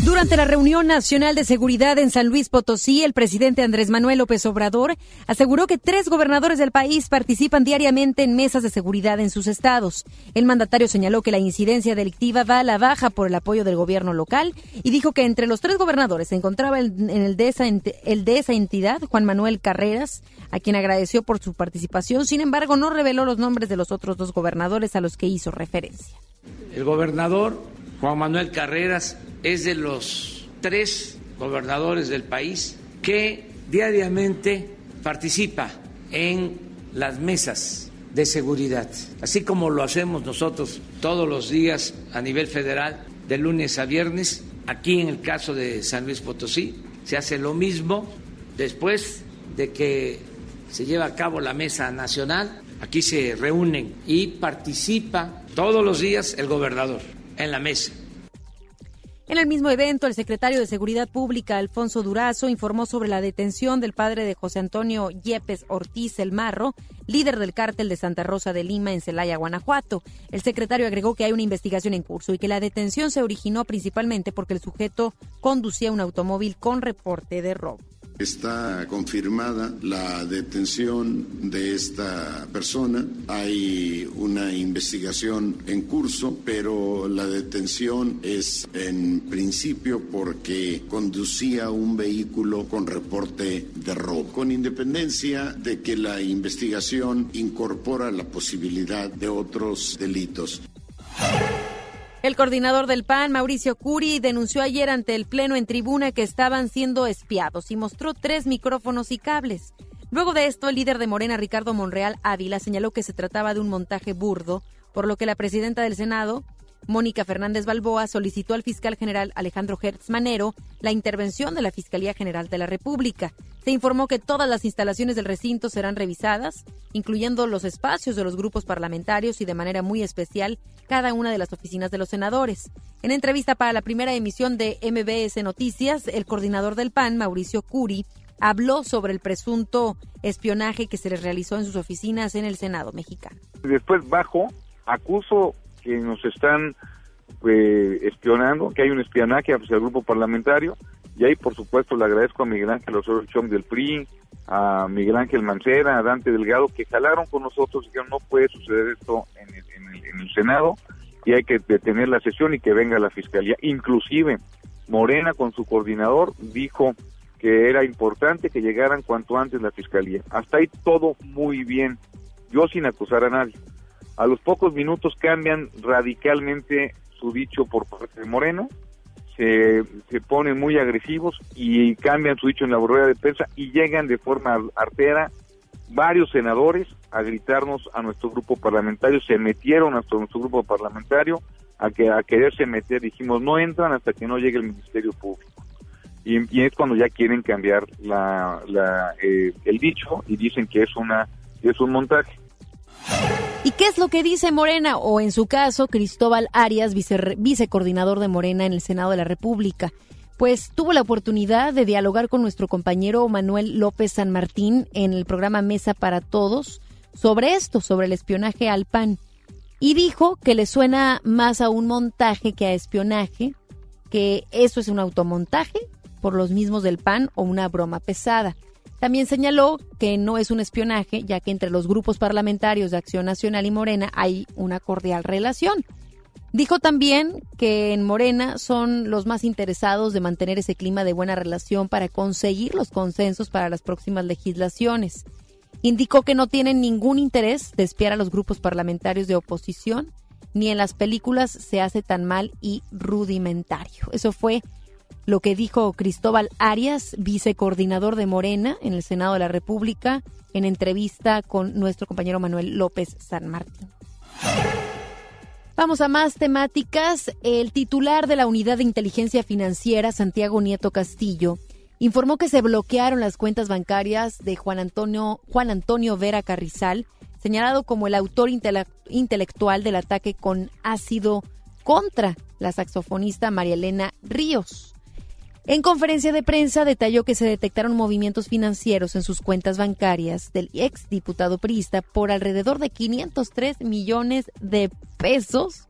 Durante la reunión nacional de seguridad en San Luis Potosí, el presidente Andrés Manuel López Obrador aseguró que tres gobernadores del país participan diariamente en mesas de seguridad en sus estados. El mandatario señaló que la incidencia delictiva va a la baja por el apoyo del gobierno local y dijo que entre los tres gobernadores se encontraba el, esa, el de esa entidad, Juan Manuel Carreras, a quien agradeció por su participación. Sin embargo, no reveló los nombres de los otros dos gobernadores a los que hizo referencia. El gobernador Juan Manuel Carreras es de los tres gobernadores del país que diariamente participa en las mesas de seguridad, así como lo hacemos nosotros todos los días a nivel federal, de lunes a viernes. Aquí en el caso de San Luis Potosí se hace lo mismo después de que se lleva a cabo la mesa nacional. Aquí se reúnen y participa todos los días el gobernador en la mesa en el mismo evento, el secretario de Seguridad Pública, Alfonso Durazo, informó sobre la detención del padre de José Antonio Yepes Ortiz El Marro, líder del cártel de Santa Rosa de Lima en Celaya, Guanajuato. El secretario agregó que hay una investigación en curso y que la detención se originó principalmente porque el sujeto conducía un automóvil con reporte de robo. Está confirmada la detención de esta persona. Hay una investigación en curso, pero la detención es en principio porque conducía un vehículo con reporte de robo, con independencia de que la investigación incorpora la posibilidad de otros delitos. El coordinador del PAN, Mauricio Curi, denunció ayer ante el Pleno en tribuna que estaban siendo espiados y mostró tres micrófonos y cables. Luego de esto, el líder de Morena, Ricardo Monreal Ávila, señaló que se trataba de un montaje burdo, por lo que la presidenta del Senado Mónica Fernández Balboa solicitó al fiscal general Alejandro Hertz Manero la intervención de la Fiscalía General de la República. Se informó que todas las instalaciones del recinto serán revisadas, incluyendo los espacios de los grupos parlamentarios y de manera muy especial cada una de las oficinas de los senadores. En entrevista para la primera emisión de MBS Noticias, el coordinador del PAN, Mauricio Curi, habló sobre el presunto espionaje que se les realizó en sus oficinas en el Senado mexicano. Después bajo, acuso que nos están eh, espionando, que hay un espionaje hacia el grupo parlamentario, y ahí por supuesto le agradezco a Miguel Ángel Osorio Chong del PRI, a Miguel Ángel Mancera, a Dante Delgado, que jalaron con nosotros y dijeron no puede suceder esto en el, en el Senado y hay que detener la sesión y que venga la Fiscalía. Inclusive Morena con su coordinador dijo que era importante que llegaran cuanto antes la Fiscalía. Hasta ahí todo muy bien, yo sin acusar a nadie. A los pocos minutos cambian radicalmente su dicho por parte de Moreno, se, se ponen muy agresivos y cambian su dicho en la rueda de prensa y llegan de forma artera varios senadores a gritarnos a nuestro grupo parlamentario, se metieron a nuestro grupo parlamentario a, que, a quererse meter, dijimos no entran hasta que no llegue el Ministerio Público. Y, es cuando ya quieren cambiar la, la, eh, el dicho y dicen que es, una, es un montaje. ¿Y qué es lo que dice Morena? O en su caso, Cristóbal Arias, vice, vicecoordinador de Morena en el Senado de la República. Pues tuvo la oportunidad de dialogar con nuestro compañero Manuel López San Martín en el programa Mesa para Todos sobre esto, sobre el espionaje al PAN. Y dijo que le suena más a un montaje que a espionaje, que eso es un automontaje por los mismos del PAN o una broma pesada. También señaló que no es un espionaje, ya que entre los grupos parlamentarios de Acción Nacional y Morena hay una cordial relación. Dijo también que en Morena son los más interesados de mantener ese clima de buena relación para conseguir los consensos para las próximas legislaciones. Indicó que no tienen ningún interés de espiar a los grupos parlamentarios de oposición, ni en las películas se hace tan mal y rudimentario. Eso fue lo que dijo Cristóbal Arias, vicecoordinador de Morena en el Senado de la República, en entrevista con nuestro compañero Manuel López San Martín. Vamos a más temáticas. El titular de la Unidad de Inteligencia Financiera, Santiago Nieto Castillo, informó que se bloquearon las cuentas bancarias de Juan Antonio, Juan Antonio Vera Carrizal, señalado como el autor intelectual del ataque con ácido contra la saxofonista María Elena Ríos. En conferencia de prensa detalló que se detectaron movimientos financieros en sus cuentas bancarias del ex diputado priista por alrededor de 503 millones de pesos,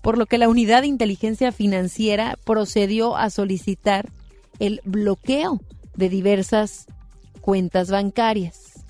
por lo que la unidad de inteligencia financiera procedió a solicitar el bloqueo de diversas cuentas bancarias.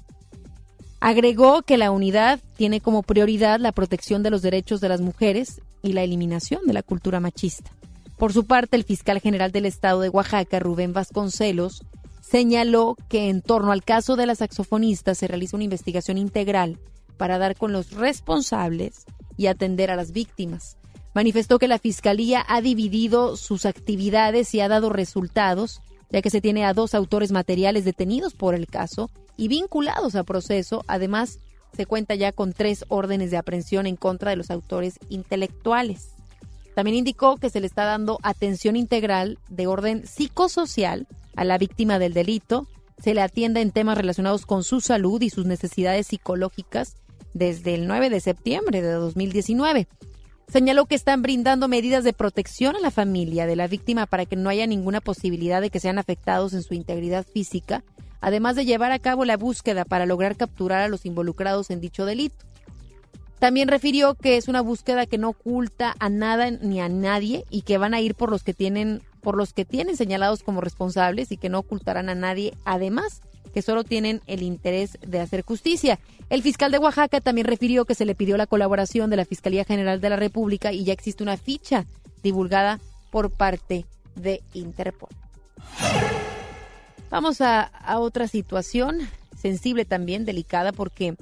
Agregó que la unidad tiene como prioridad la protección de los derechos de las mujeres y la eliminación de la cultura machista. Por su parte, el fiscal general del estado de Oaxaca, Rubén Vasconcelos, señaló que en torno al caso de la saxofonista se realiza una investigación integral para dar con los responsables y atender a las víctimas. Manifestó que la Fiscalía ha dividido sus actividades y ha dado resultados, ya que se tiene a dos autores materiales detenidos por el caso y vinculados a proceso. Además, se cuenta ya con tres órdenes de aprehensión en contra de los autores intelectuales. También indicó que se le está dando atención integral de orden psicosocial a la víctima del delito, se le atiende en temas relacionados con su salud y sus necesidades psicológicas desde el 9 de septiembre de 2019. Señaló que están brindando medidas de protección a la familia de la víctima para que no haya ninguna posibilidad de que sean afectados en su integridad física, además de llevar a cabo la búsqueda para lograr capturar a los involucrados en dicho delito. También refirió que es una búsqueda que no oculta a nada ni a nadie y que van a ir por los que tienen por los que tienen señalados como responsables y que no ocultarán a nadie, además que solo tienen el interés de hacer justicia. El fiscal de Oaxaca también refirió que se le pidió la colaboración de la Fiscalía General de la República y ya existe una ficha divulgada por parte de Interpol. Vamos a, a otra situación sensible también, delicada, porque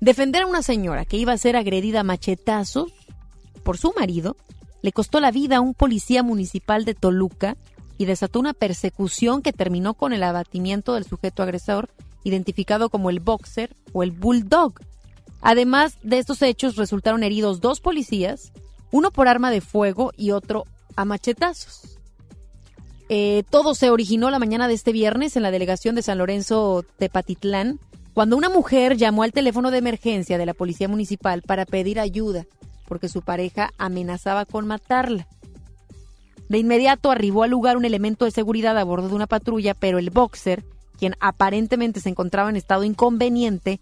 Defender a una señora que iba a ser agredida a machetazos por su marido le costó la vida a un policía municipal de Toluca y desató una persecución que terminó con el abatimiento del sujeto agresor, identificado como el boxer o el bulldog. Además de estos hechos, resultaron heridos dos policías, uno por arma de fuego y otro a machetazos. Eh, todo se originó la mañana de este viernes en la delegación de San Lorenzo Tepatitlán, cuando una mujer llamó al teléfono de emergencia de la policía municipal para pedir ayuda, porque su pareja amenazaba con matarla. De inmediato arribó al lugar un elemento de seguridad a bordo de una patrulla, pero el boxer, quien aparentemente se encontraba en estado inconveniente,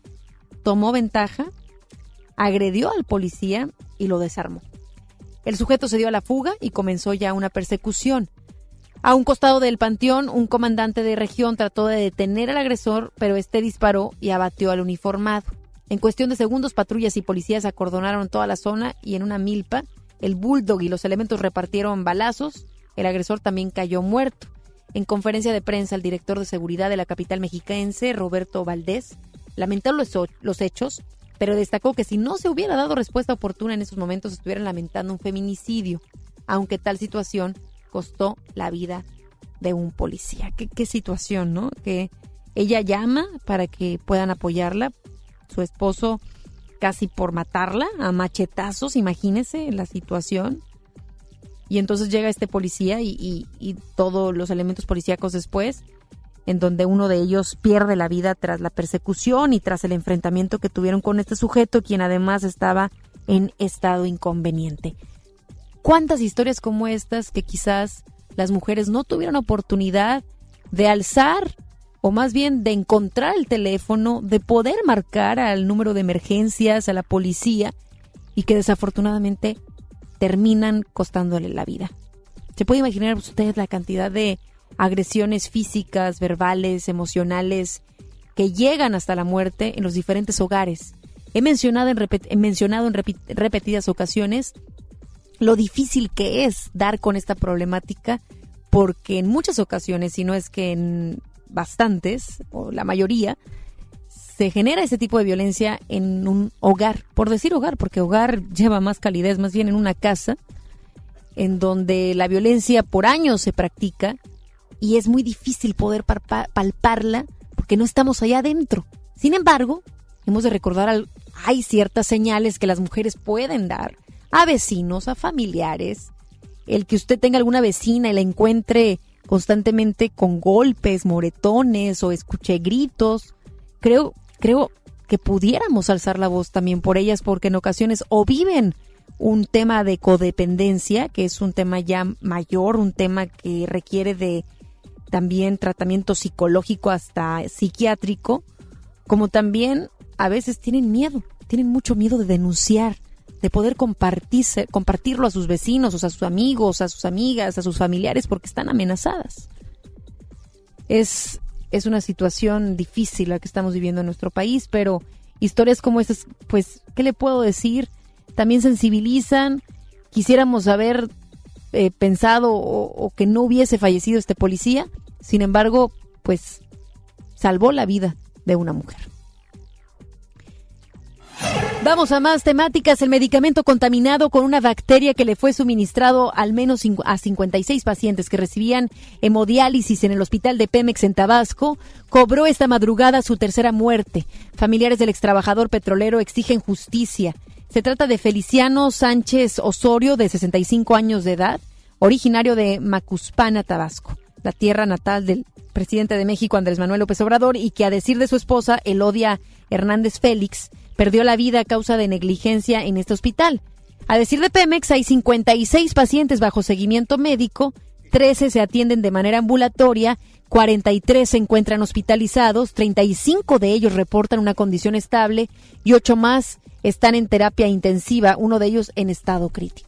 tomó ventaja, agredió al policía y lo desarmó. El sujeto se dio a la fuga y comenzó ya una persecución. A un costado del panteón, un comandante de región trató de detener al agresor, pero este disparó y abatió al uniformado. En cuestión de segundos, patrullas y policías acordonaron toda la zona y en una milpa, el bulldog y los elementos repartieron balazos. El agresor también cayó muerto. En conferencia de prensa, el director de seguridad de la capital mexiquense, Roberto Valdés, lamentó los, los hechos, pero destacó que si no se hubiera dado respuesta oportuna en esos momentos, estuvieran lamentando un feminicidio, aunque tal situación costó la vida de un policía. Qué, qué situación, ¿no? Que ella llama para que puedan apoyarla. Su esposo casi por matarla a machetazos, imagínese la situación. Y entonces llega este policía y, y, todos los elementos policíacos después, en donde uno de ellos pierde la vida tras la persecución y tras el enfrentamiento que tuvieron con este sujeto, quien además estaba en estado inconveniente. ¿Cuántas historias como estas que quizás las mujeres no tuvieron oportunidad de alzar o más bien de encontrar el teléfono, de poder marcar al número de emergencias, a la policía, y que desafortunadamente terminan costándole la vida. ¿Se puede imaginar usted la cantidad de agresiones físicas, verbales, emocionales que llegan hasta la muerte en los diferentes hogares? He mencionado en, he mencionado en repetidas ocasiones lo difícil que es dar con esta problemática porque en muchas ocasiones, si no es que en bastantes, o la mayoría, se genera ese tipo de violencia en un hogar, por decir hogar, porque hogar lleva más calidez, más bien en una casa, en donde la violencia por años se practica y es muy difícil poder palparla porque no estamos allá adentro. Sin embargo, hemos de recordar, hay ciertas señales que las mujeres pueden dar a vecinos, a familiares, el que usted tenga alguna vecina y la encuentre constantemente con golpes, moretones o escuché gritos. Creo, creo que pudiéramos alzar la voz también por ellas porque en ocasiones o viven un tema de codependencia, que es un tema ya mayor, un tema que requiere de también tratamiento psicológico hasta psiquiátrico, como también a veces tienen miedo, tienen mucho miedo de denunciar, de poder compartirse, compartirlo a sus vecinos, o a sus amigos, a sus amigas, a sus familiares, porque están amenazadas. Es, es una situación difícil la que estamos viviendo en nuestro país, pero historias como estas, pues, ¿qué le puedo decir? También sensibilizan. Quisiéramos haber eh, pensado o que no hubiese fallecido este policía. Sin embargo, pues salvó la vida de una mujer. Vamos a más temáticas. El medicamento contaminado con una bacteria que le fue suministrado al menos a 56 pacientes que recibían hemodiálisis en el hospital de Pemex en Tabasco cobró esta madrugada su tercera muerte. Familiares del extrabajador petrolero exigen justicia. Se trata de Feliciano Sánchez Osorio, de 65 años de edad, originario de Macuspana, Tabasco, la tierra natal del presidente de México, Andrés Manuel López Obrador, y que a decir de su esposa, Elodia Hernández Félix, perdió la vida a causa de negligencia en este hospital. A decir de Pemex, hay 56 pacientes bajo seguimiento médico, 13 se atienden de manera ambulatoria, 43 se encuentran hospitalizados, 35 de ellos reportan una condición estable y 8 más están en terapia intensiva, uno de ellos en estado crítico.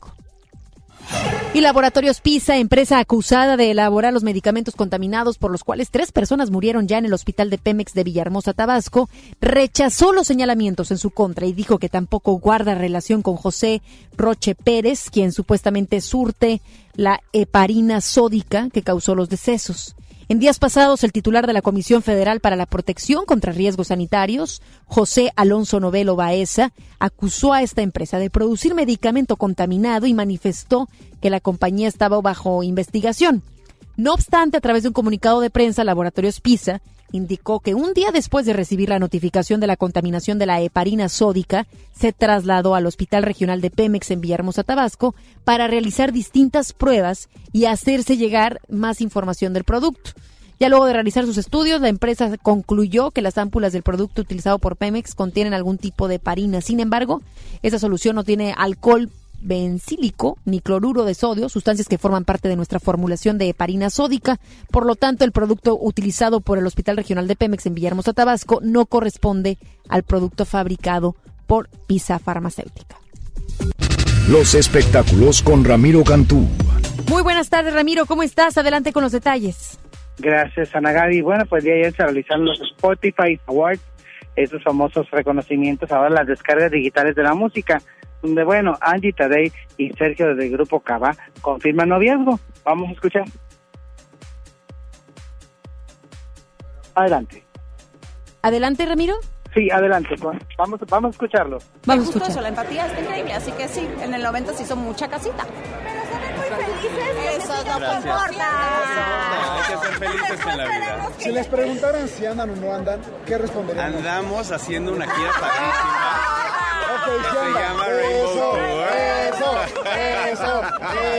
Y Laboratorios PISA, empresa acusada de elaborar los medicamentos contaminados por los cuales tres personas murieron ya en el hospital de Pemex de Villahermosa, Tabasco, rechazó los señalamientos en su contra y dijo que tampoco guarda relación con José Roche Pérez, quien supuestamente surte la heparina sódica que causó los decesos. En días pasados, el titular de la Comisión Federal para la Protección contra Riesgos Sanitarios, José Alonso Novelo Baeza, acusó a esta empresa de producir medicamento contaminado y manifestó que la compañía estaba bajo investigación. No obstante, a través de un comunicado de prensa, Laboratorios PISA indicó que un día después de recibir la notificación de la contaminación de la heparina sódica, se trasladó al Hospital Regional de Pemex en Villahermosa, Tabasco, para realizar distintas pruebas y hacerse llegar más información del producto. Ya luego de realizar sus estudios, la empresa concluyó que las ámpulas del producto utilizado por Pemex contienen algún tipo de heparina. Sin embargo, esa solución no tiene alcohol bencílico ni cloruro de sodio, sustancias que forman parte de nuestra formulación de heparina sódica. Por lo tanto, el producto utilizado por el Hospital Regional de Pemex en Villahermosa, Tabasco, no corresponde al producto fabricado por Pisa Farmacéutica. Los espectáculos con Ramiro Cantú. Muy buenas tardes, Ramiro. ¿Cómo estás? Adelante con los detalles. Gracias, Ana Gaby. Bueno, pues ya ayer se realizaron los Spotify Awards, esos famosos reconocimientos, ahora las descargas digitales de la música, donde, bueno, Angie Tadei y Sergio del Grupo Cava confirman noviazgo. Vamos a escuchar. Adelante. Adelante, Ramiro. Sí, adelante. Vamos, vamos a escucharlo. Vamos a escuchar. la empatía está increíble, así que sí, en el 90 se hizo mucha casita. Felices. Eso no importa. Hay que ser felices en la vida. Si les preguntaran si andan o no andan, ¿qué responderían? Andamos haciendo una gira padrísima. Okay, se llama eso, Rainbow Eso, eso,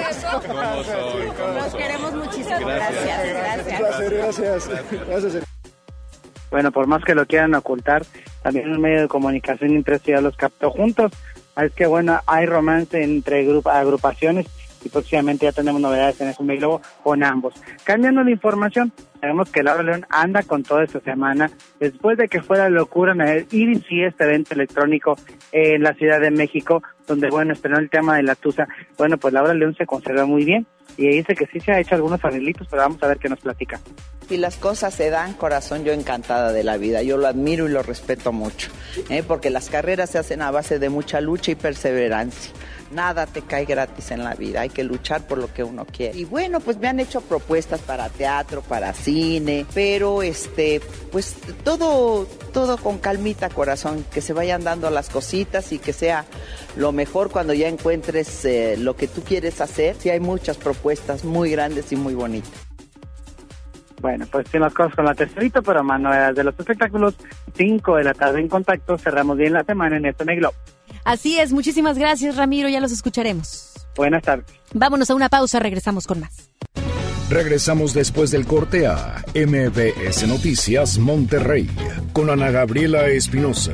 eso. ¿Cómo soy? ¿Cómo Los soy? queremos muchísimo. Gracias. Gracias. Gracias, gracias. Gracias. Bueno, por más que lo quieran ocultar, también un medio de comunicación impreso ya los captó juntos. Es que bueno, hay romance entre grup- agrupaciones y próximamente ya tenemos novedades en FM Globo con ambos. Cambiando de información, sabemos que Laura León anda con toda esta semana después de que fuera locura en el IDC, este evento electrónico en la Ciudad de México, donde bueno, estrenó el tema de la Tusa. Bueno, pues Laura León se conserva muy bien y dice que sí se ha hecho algunos arreglitos, pero vamos a ver qué nos platica. Si las cosas se dan, corazón, yo encantada de la vida. Yo lo admiro y lo respeto mucho, ¿eh? porque las carreras se hacen a base de mucha lucha y perseverancia. Nada te cae gratis en la vida, hay que luchar por lo que uno quiere. Y bueno, pues me han hecho propuestas para teatro, para cine, pero este, pues todo, todo con calmita, corazón, que se vayan dando las cositas y que sea lo mejor cuando ya encuentres eh, lo que tú quieres hacer. Sí hay muchas propuestas muy grandes y muy bonitas. Bueno, pues tiene las cosas con la tercerita, pero más novedades de los espectáculos. 5 de la tarde en contacto. Cerramos bien la semana en FM Globo. Así es, muchísimas gracias, Ramiro. Ya los escucharemos. Buenas tardes. Vámonos a una pausa, regresamos con más. Regresamos después del corte a MBS Noticias Monterrey con Ana Gabriela Espinosa.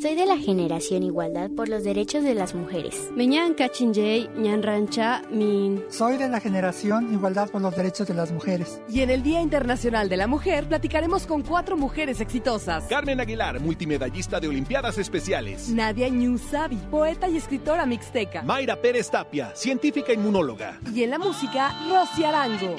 Soy de la generación Igualdad por los Derechos de las Mujeres. Meñan Kachinjay, Ñan Rancha, Min. Soy de la generación Igualdad por los Derechos de las Mujeres. Y en el Día Internacional de la Mujer platicaremos con cuatro mujeres exitosas. Carmen Aguilar, multimedallista de Olimpiadas Especiales. Nadia Ñusabi, poeta y escritora mixteca. Mayra Pérez Tapia, científica inmunóloga. Y en la música, Rosy Arango.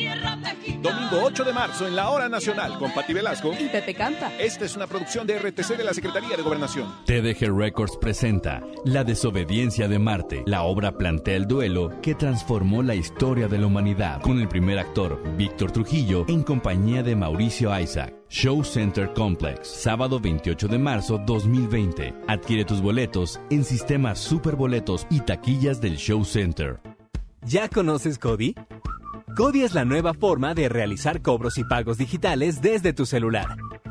Domingo 8 de marzo en la Hora Nacional con Pati Velasco y Pepe Campa. Esta es una producción de RTC de la Secretaría de Gobernación. TDG Records presenta La desobediencia de Marte. La obra plantea el duelo que transformó la historia de la humanidad, con el primer actor, Víctor Trujillo, en compañía de Mauricio Isaac. Show Center Complex, sábado 28 de marzo 2020. Adquiere tus boletos en sistemas superboletos y taquillas del Show Center. ¿Ya conoces Cody? Cody es la nueva forma de realizar cobros y pagos digitales desde tu celular,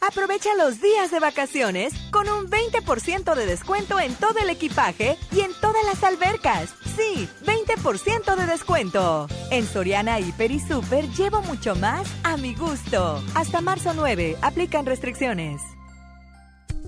Aprovecha los días de vacaciones con un 20% de descuento en todo el equipaje y en todas las albercas. Sí, 20% de descuento. En Soriana Hiper y Super llevo mucho más a mi gusto. Hasta marzo 9, aplican restricciones.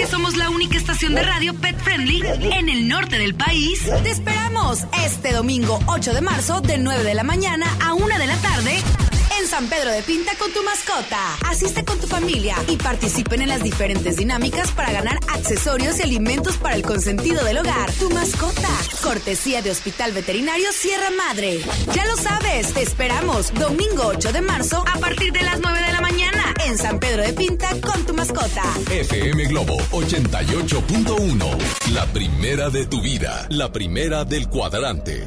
Porque somos la única estación de radio pet friendly en el norte del país. Te esperamos este domingo 8 de marzo de 9 de la mañana a 1 de la tarde San Pedro de Pinta con tu mascota. Asiste con tu familia y participen en las diferentes dinámicas para ganar accesorios y alimentos para el consentido del hogar. Tu mascota. Cortesía de Hospital Veterinario Sierra Madre. Ya lo sabes, te esperamos domingo 8 de marzo a partir de las 9 de la mañana en San Pedro de Pinta con tu mascota. FM Globo 88.1. La primera de tu vida. La primera del cuadrante.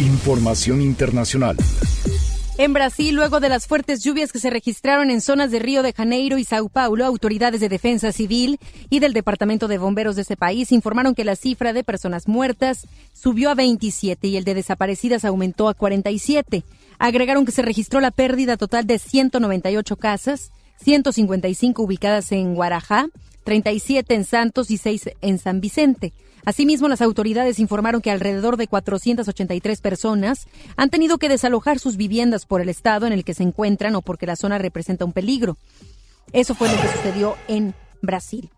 Información internacional. En Brasil, luego de las fuertes lluvias que se registraron en zonas de Río de Janeiro y Sao Paulo, autoridades de defensa civil y del Departamento de Bomberos de ese país informaron que la cifra de personas muertas subió a 27 y el de desaparecidas aumentó a 47. Agregaron que se registró la pérdida total de 198 casas, 155 ubicadas en Guarajá, 37 en Santos y 6 en San Vicente. Asimismo, las autoridades informaron que alrededor de 483 personas han tenido que desalojar sus viviendas por el estado en el que se encuentran o porque la zona representa un peligro. Eso fue lo que sucedió en Brasil.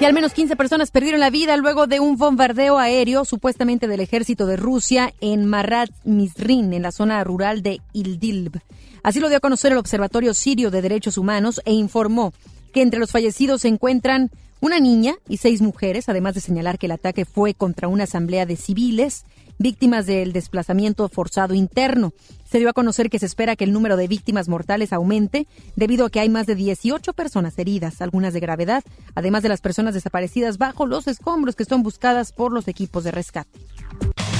Y al menos 15 personas perdieron la vida luego de un bombardeo aéreo supuestamente del ejército de Rusia en Marat Mizrin, en la zona rural de Ildilb. Así lo dio a conocer el Observatorio Sirio de Derechos Humanos e informó que entre los fallecidos se encuentran una niña y seis mujeres, además de señalar que el ataque fue contra una asamblea de civiles víctimas del desplazamiento forzado interno. Se dio a conocer que se espera que el número de víctimas mortales aumente debido a que hay más de 18 personas heridas, algunas de gravedad, además de las personas desaparecidas bajo los escombros que son buscadas por los equipos de rescate.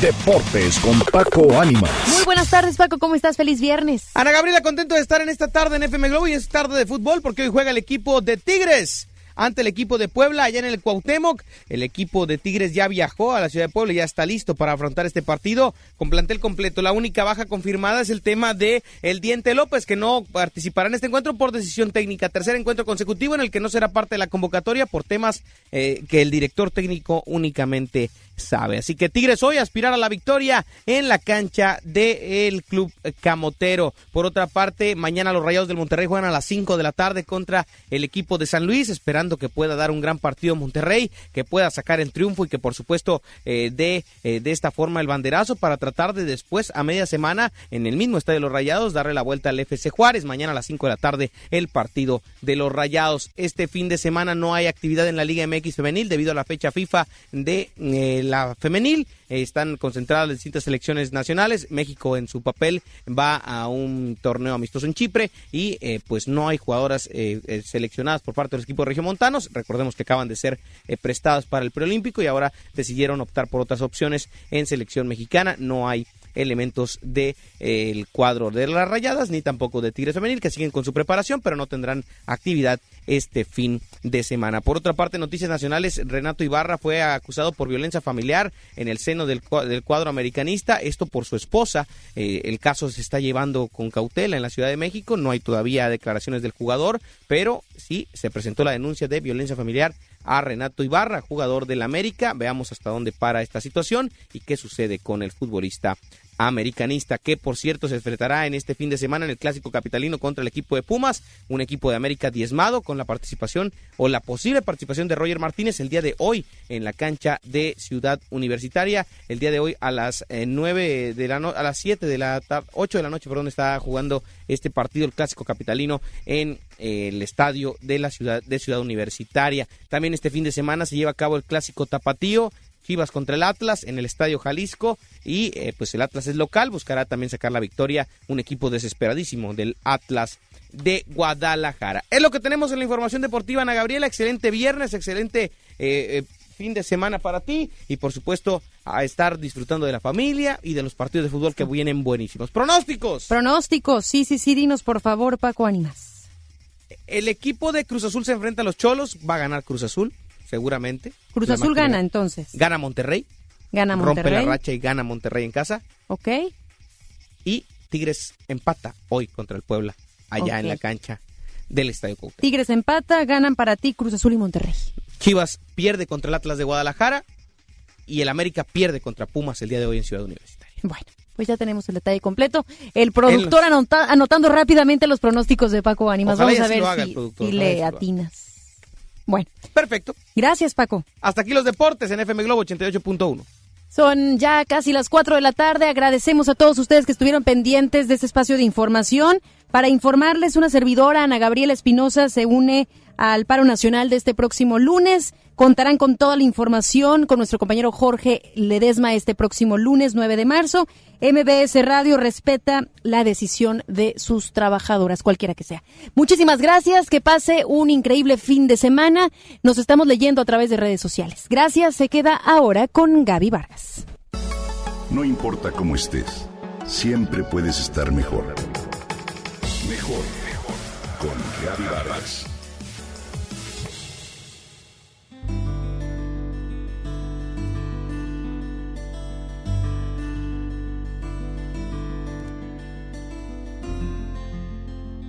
Deportes con Paco Ánimas. Muy buenas tardes, Paco. ¿Cómo estás? Feliz viernes. Ana Gabriela, contento de estar en esta tarde en FM Globo y es tarde de fútbol porque hoy juega el equipo de Tigres ante el equipo de Puebla allá en el Cuauhtémoc. El equipo de Tigres ya viajó a la ciudad de Puebla y ya está listo para afrontar este partido con plantel completo. La única baja confirmada es el tema de el Diente López, que no participará en este encuentro por decisión técnica. Tercer encuentro consecutivo en el que no será parte de la convocatoria por temas eh, que el director técnico únicamente sabe. Así que Tigres hoy aspirar a la victoria en la cancha del Club Camotero. Por otra parte, mañana los Rayados del Monterrey juegan a las 5 de la tarde contra el equipo de San Luis, esperando que pueda dar un gran partido Monterrey, que pueda sacar el triunfo y que por supuesto eh, dé eh, de esta forma el banderazo para tratar de después a media semana en el mismo estadio de los Rayados darle la vuelta al FC Juárez. Mañana a las 5 de la tarde el partido de los Rayados. Este fin de semana no hay actividad en la Liga MX femenil debido a la fecha FIFA de eh, la femenil. Eh, están concentradas las distintas selecciones nacionales. México en su papel va a un torneo amistoso en Chipre y eh, pues no hay jugadoras eh, seleccionadas por parte de los equipos regiomontanos. Recordemos que acaban de ser prestadas para el preolímpico y ahora decidieron optar por otras opciones en selección mexicana. No hay elementos de, el cuadro de las Rayadas ni tampoco de Tigres Femenil que siguen con su preparación pero no tendrán actividad este fin de semana. Por otra parte, noticias nacionales, Renato Ibarra fue acusado por violencia familiar en el seno del, del cuadro americanista, esto por su esposa. Eh, el caso se está llevando con cautela en la Ciudad de México, no hay todavía declaraciones del jugador, pero sí se presentó la denuncia de violencia familiar a Renato Ibarra, jugador del América. Veamos hasta dónde para esta situación y qué sucede con el futbolista americanista, que por cierto se enfrentará en este fin de semana en el clásico capitalino contra el equipo de Pumas, un equipo de América diezmado con la participación o la posible participación de Roger Martínez el día de hoy en la cancha de Ciudad Universitaria, el día de hoy a las eh, nueve de la no a las siete de la tarde, ocho de la noche, perdón, está jugando este partido el clásico capitalino en eh, el estadio de la ciudad de Ciudad Universitaria. También este fin de semana se lleva a cabo el clásico tapatío Chivas contra el Atlas en el Estadio Jalisco y eh, pues el Atlas es local, buscará también sacar la victoria, un equipo desesperadísimo del Atlas de Guadalajara. Es lo que tenemos en la información deportiva, Ana Gabriela, excelente viernes, excelente eh, eh, fin de semana para ti y por supuesto a estar disfrutando de la familia y de los partidos de fútbol que vienen buenísimos. Pronósticos. Pronósticos, sí, sí, sí, dinos por favor, Paco Ánimas. El equipo de Cruz Azul se enfrenta a los Cholos, va a ganar Cruz Azul seguramente. Cruz Azul gana entonces. Gana Monterrey. Gana Monterrey. Rompe la racha y gana Monterrey en casa. Ok. Y Tigres empata hoy contra el Puebla, allá en la cancha del Estadio Cuauhtémoc. Tigres empata, ganan para ti Cruz Azul y Monterrey. Chivas pierde contra el Atlas de Guadalajara y el América pierde contra Pumas el día de hoy en Ciudad Universitaria. Bueno, pues ya tenemos el detalle completo. El productor anotando rápidamente los pronósticos de Paco Ánimas. Vamos a ver si, le atinas. Bueno. Perfecto. Gracias, Paco. Hasta aquí los deportes en FM Globo 88.1. Son ya casi las 4 de la tarde. Agradecemos a todos ustedes que estuvieron pendientes de este espacio de información. Para informarles, una servidora, Ana Gabriela Espinosa, se une al paro nacional de este próximo lunes. Contarán con toda la información con nuestro compañero Jorge Ledesma este próximo lunes 9 de marzo. MBS Radio respeta la decisión de sus trabajadoras, cualquiera que sea. Muchísimas gracias, que pase un increíble fin de semana. Nos estamos leyendo a través de redes sociales. Gracias, se queda ahora con Gaby Vargas. No importa cómo estés, siempre puedes estar mejor. Mejor, mejor. Con Gaby Vargas.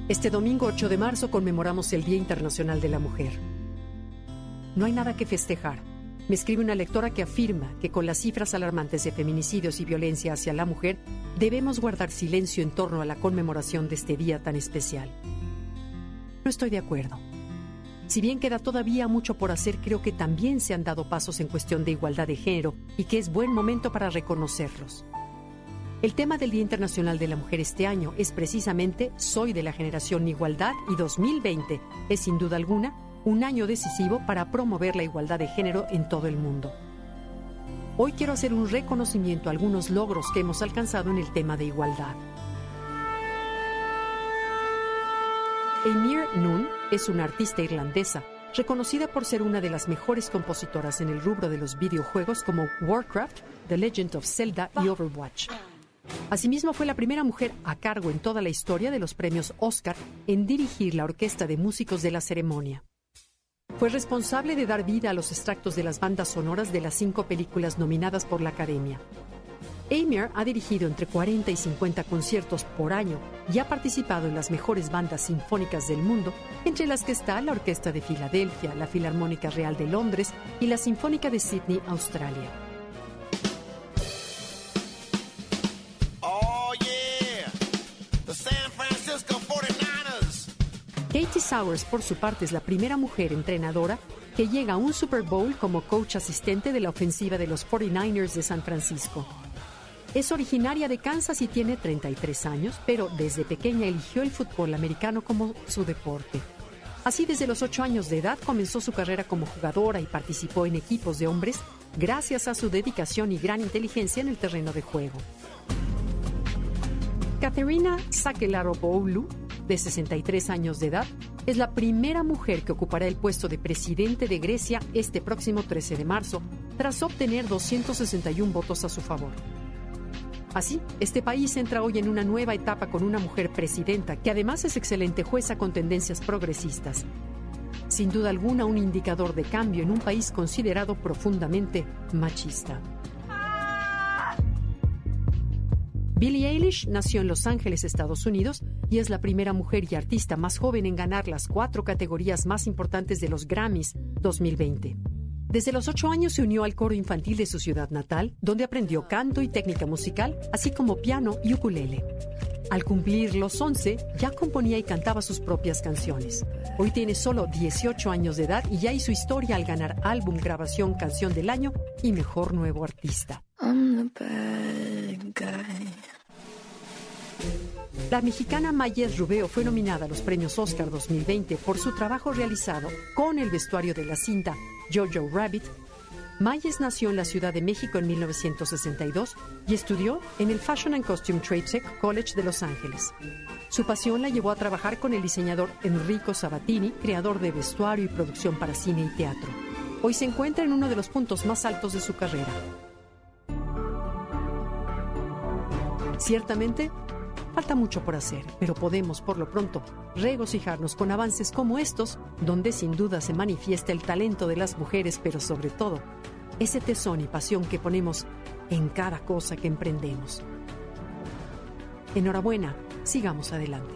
Este domingo 8 de marzo conmemoramos el Día Internacional de la Mujer. No hay nada que festejar. Me escribe una lectora que afirma que con las cifras alarmantes de feminicidios y violencia hacia la mujer, debemos guardar silencio en torno a la conmemoración de este día tan especial. No estoy de acuerdo. Si bien queda todavía mucho por hacer, creo que también se han dado pasos en cuestión de igualdad de género y que es buen momento para reconocerlos. El tema del Día Internacional de la Mujer este año es precisamente Soy de la generación Igualdad y 2020 es sin duda alguna un año decisivo para promover la igualdad de género en todo el mundo. Hoy quiero hacer un reconocimiento a algunos logros que hemos alcanzado en el tema de igualdad. Emir Noon es una artista irlandesa, reconocida por ser una de las mejores compositoras en el rubro de los videojuegos como Warcraft, The Legend of Zelda y Overwatch. Asimismo, fue la primera mujer a cargo en toda la historia de los premios Oscar en dirigir la orquesta de músicos de la ceremonia. Fue responsable de dar vida a los extractos de las bandas sonoras de las cinco películas nominadas por la Academia. Amir ha dirigido entre 40 y 50 conciertos por año y ha participado en las mejores bandas sinfónicas del mundo, entre las que está la Orquesta de Filadelfia, la Filarmónica Real de Londres y la Sinfónica de Sydney, Australia. Katie Sowers, por su parte, es la primera mujer entrenadora que llega a un Super Bowl como coach asistente de la ofensiva de los 49ers de San Francisco. Es originaria de Kansas y tiene 33 años, pero desde pequeña eligió el fútbol americano como su deporte. Así, desde los 8 años de edad comenzó su carrera como jugadora y participó en equipos de hombres gracias a su dedicación y gran inteligencia en el terreno de juego. Katerina Sakelaropoulou de 63 años de edad, es la primera mujer que ocupará el puesto de presidente de Grecia este próximo 13 de marzo, tras obtener 261 votos a su favor. Así, este país entra hoy en una nueva etapa con una mujer presidenta que además es excelente jueza con tendencias progresistas. Sin duda alguna un indicador de cambio en un país considerado profundamente machista. Billie Eilish nació en Los Ángeles, Estados Unidos, y es la primera mujer y artista más joven en ganar las cuatro categorías más importantes de los Grammys 2020. Desde los ocho años se unió al coro infantil de su ciudad natal, donde aprendió canto y técnica musical, así como piano y ukulele. Al cumplir los 11, ya componía y cantaba sus propias canciones. Hoy tiene solo 18 años de edad y ya hizo historia al ganar álbum, grabación, canción del año y mejor nuevo artista. La mexicana Mayes Rubeo fue nominada a los premios Oscar 2020 por su trabajo realizado con el vestuario de la cinta Jojo Rabbit. Mayes nació en la Ciudad de México en 1962 y estudió en el Fashion and Costume Tradesec College de Los Ángeles. Su pasión la llevó a trabajar con el diseñador Enrico Sabatini, creador de vestuario y producción para cine y teatro. Hoy se encuentra en uno de los puntos más altos de su carrera. Ciertamente, falta mucho por hacer, pero podemos, por lo pronto, regocijarnos con avances como estos, donde sin duda se manifiesta el talento de las mujeres, pero sobre todo, ese tesón y pasión que ponemos en cada cosa que emprendemos. Enhorabuena, sigamos adelante.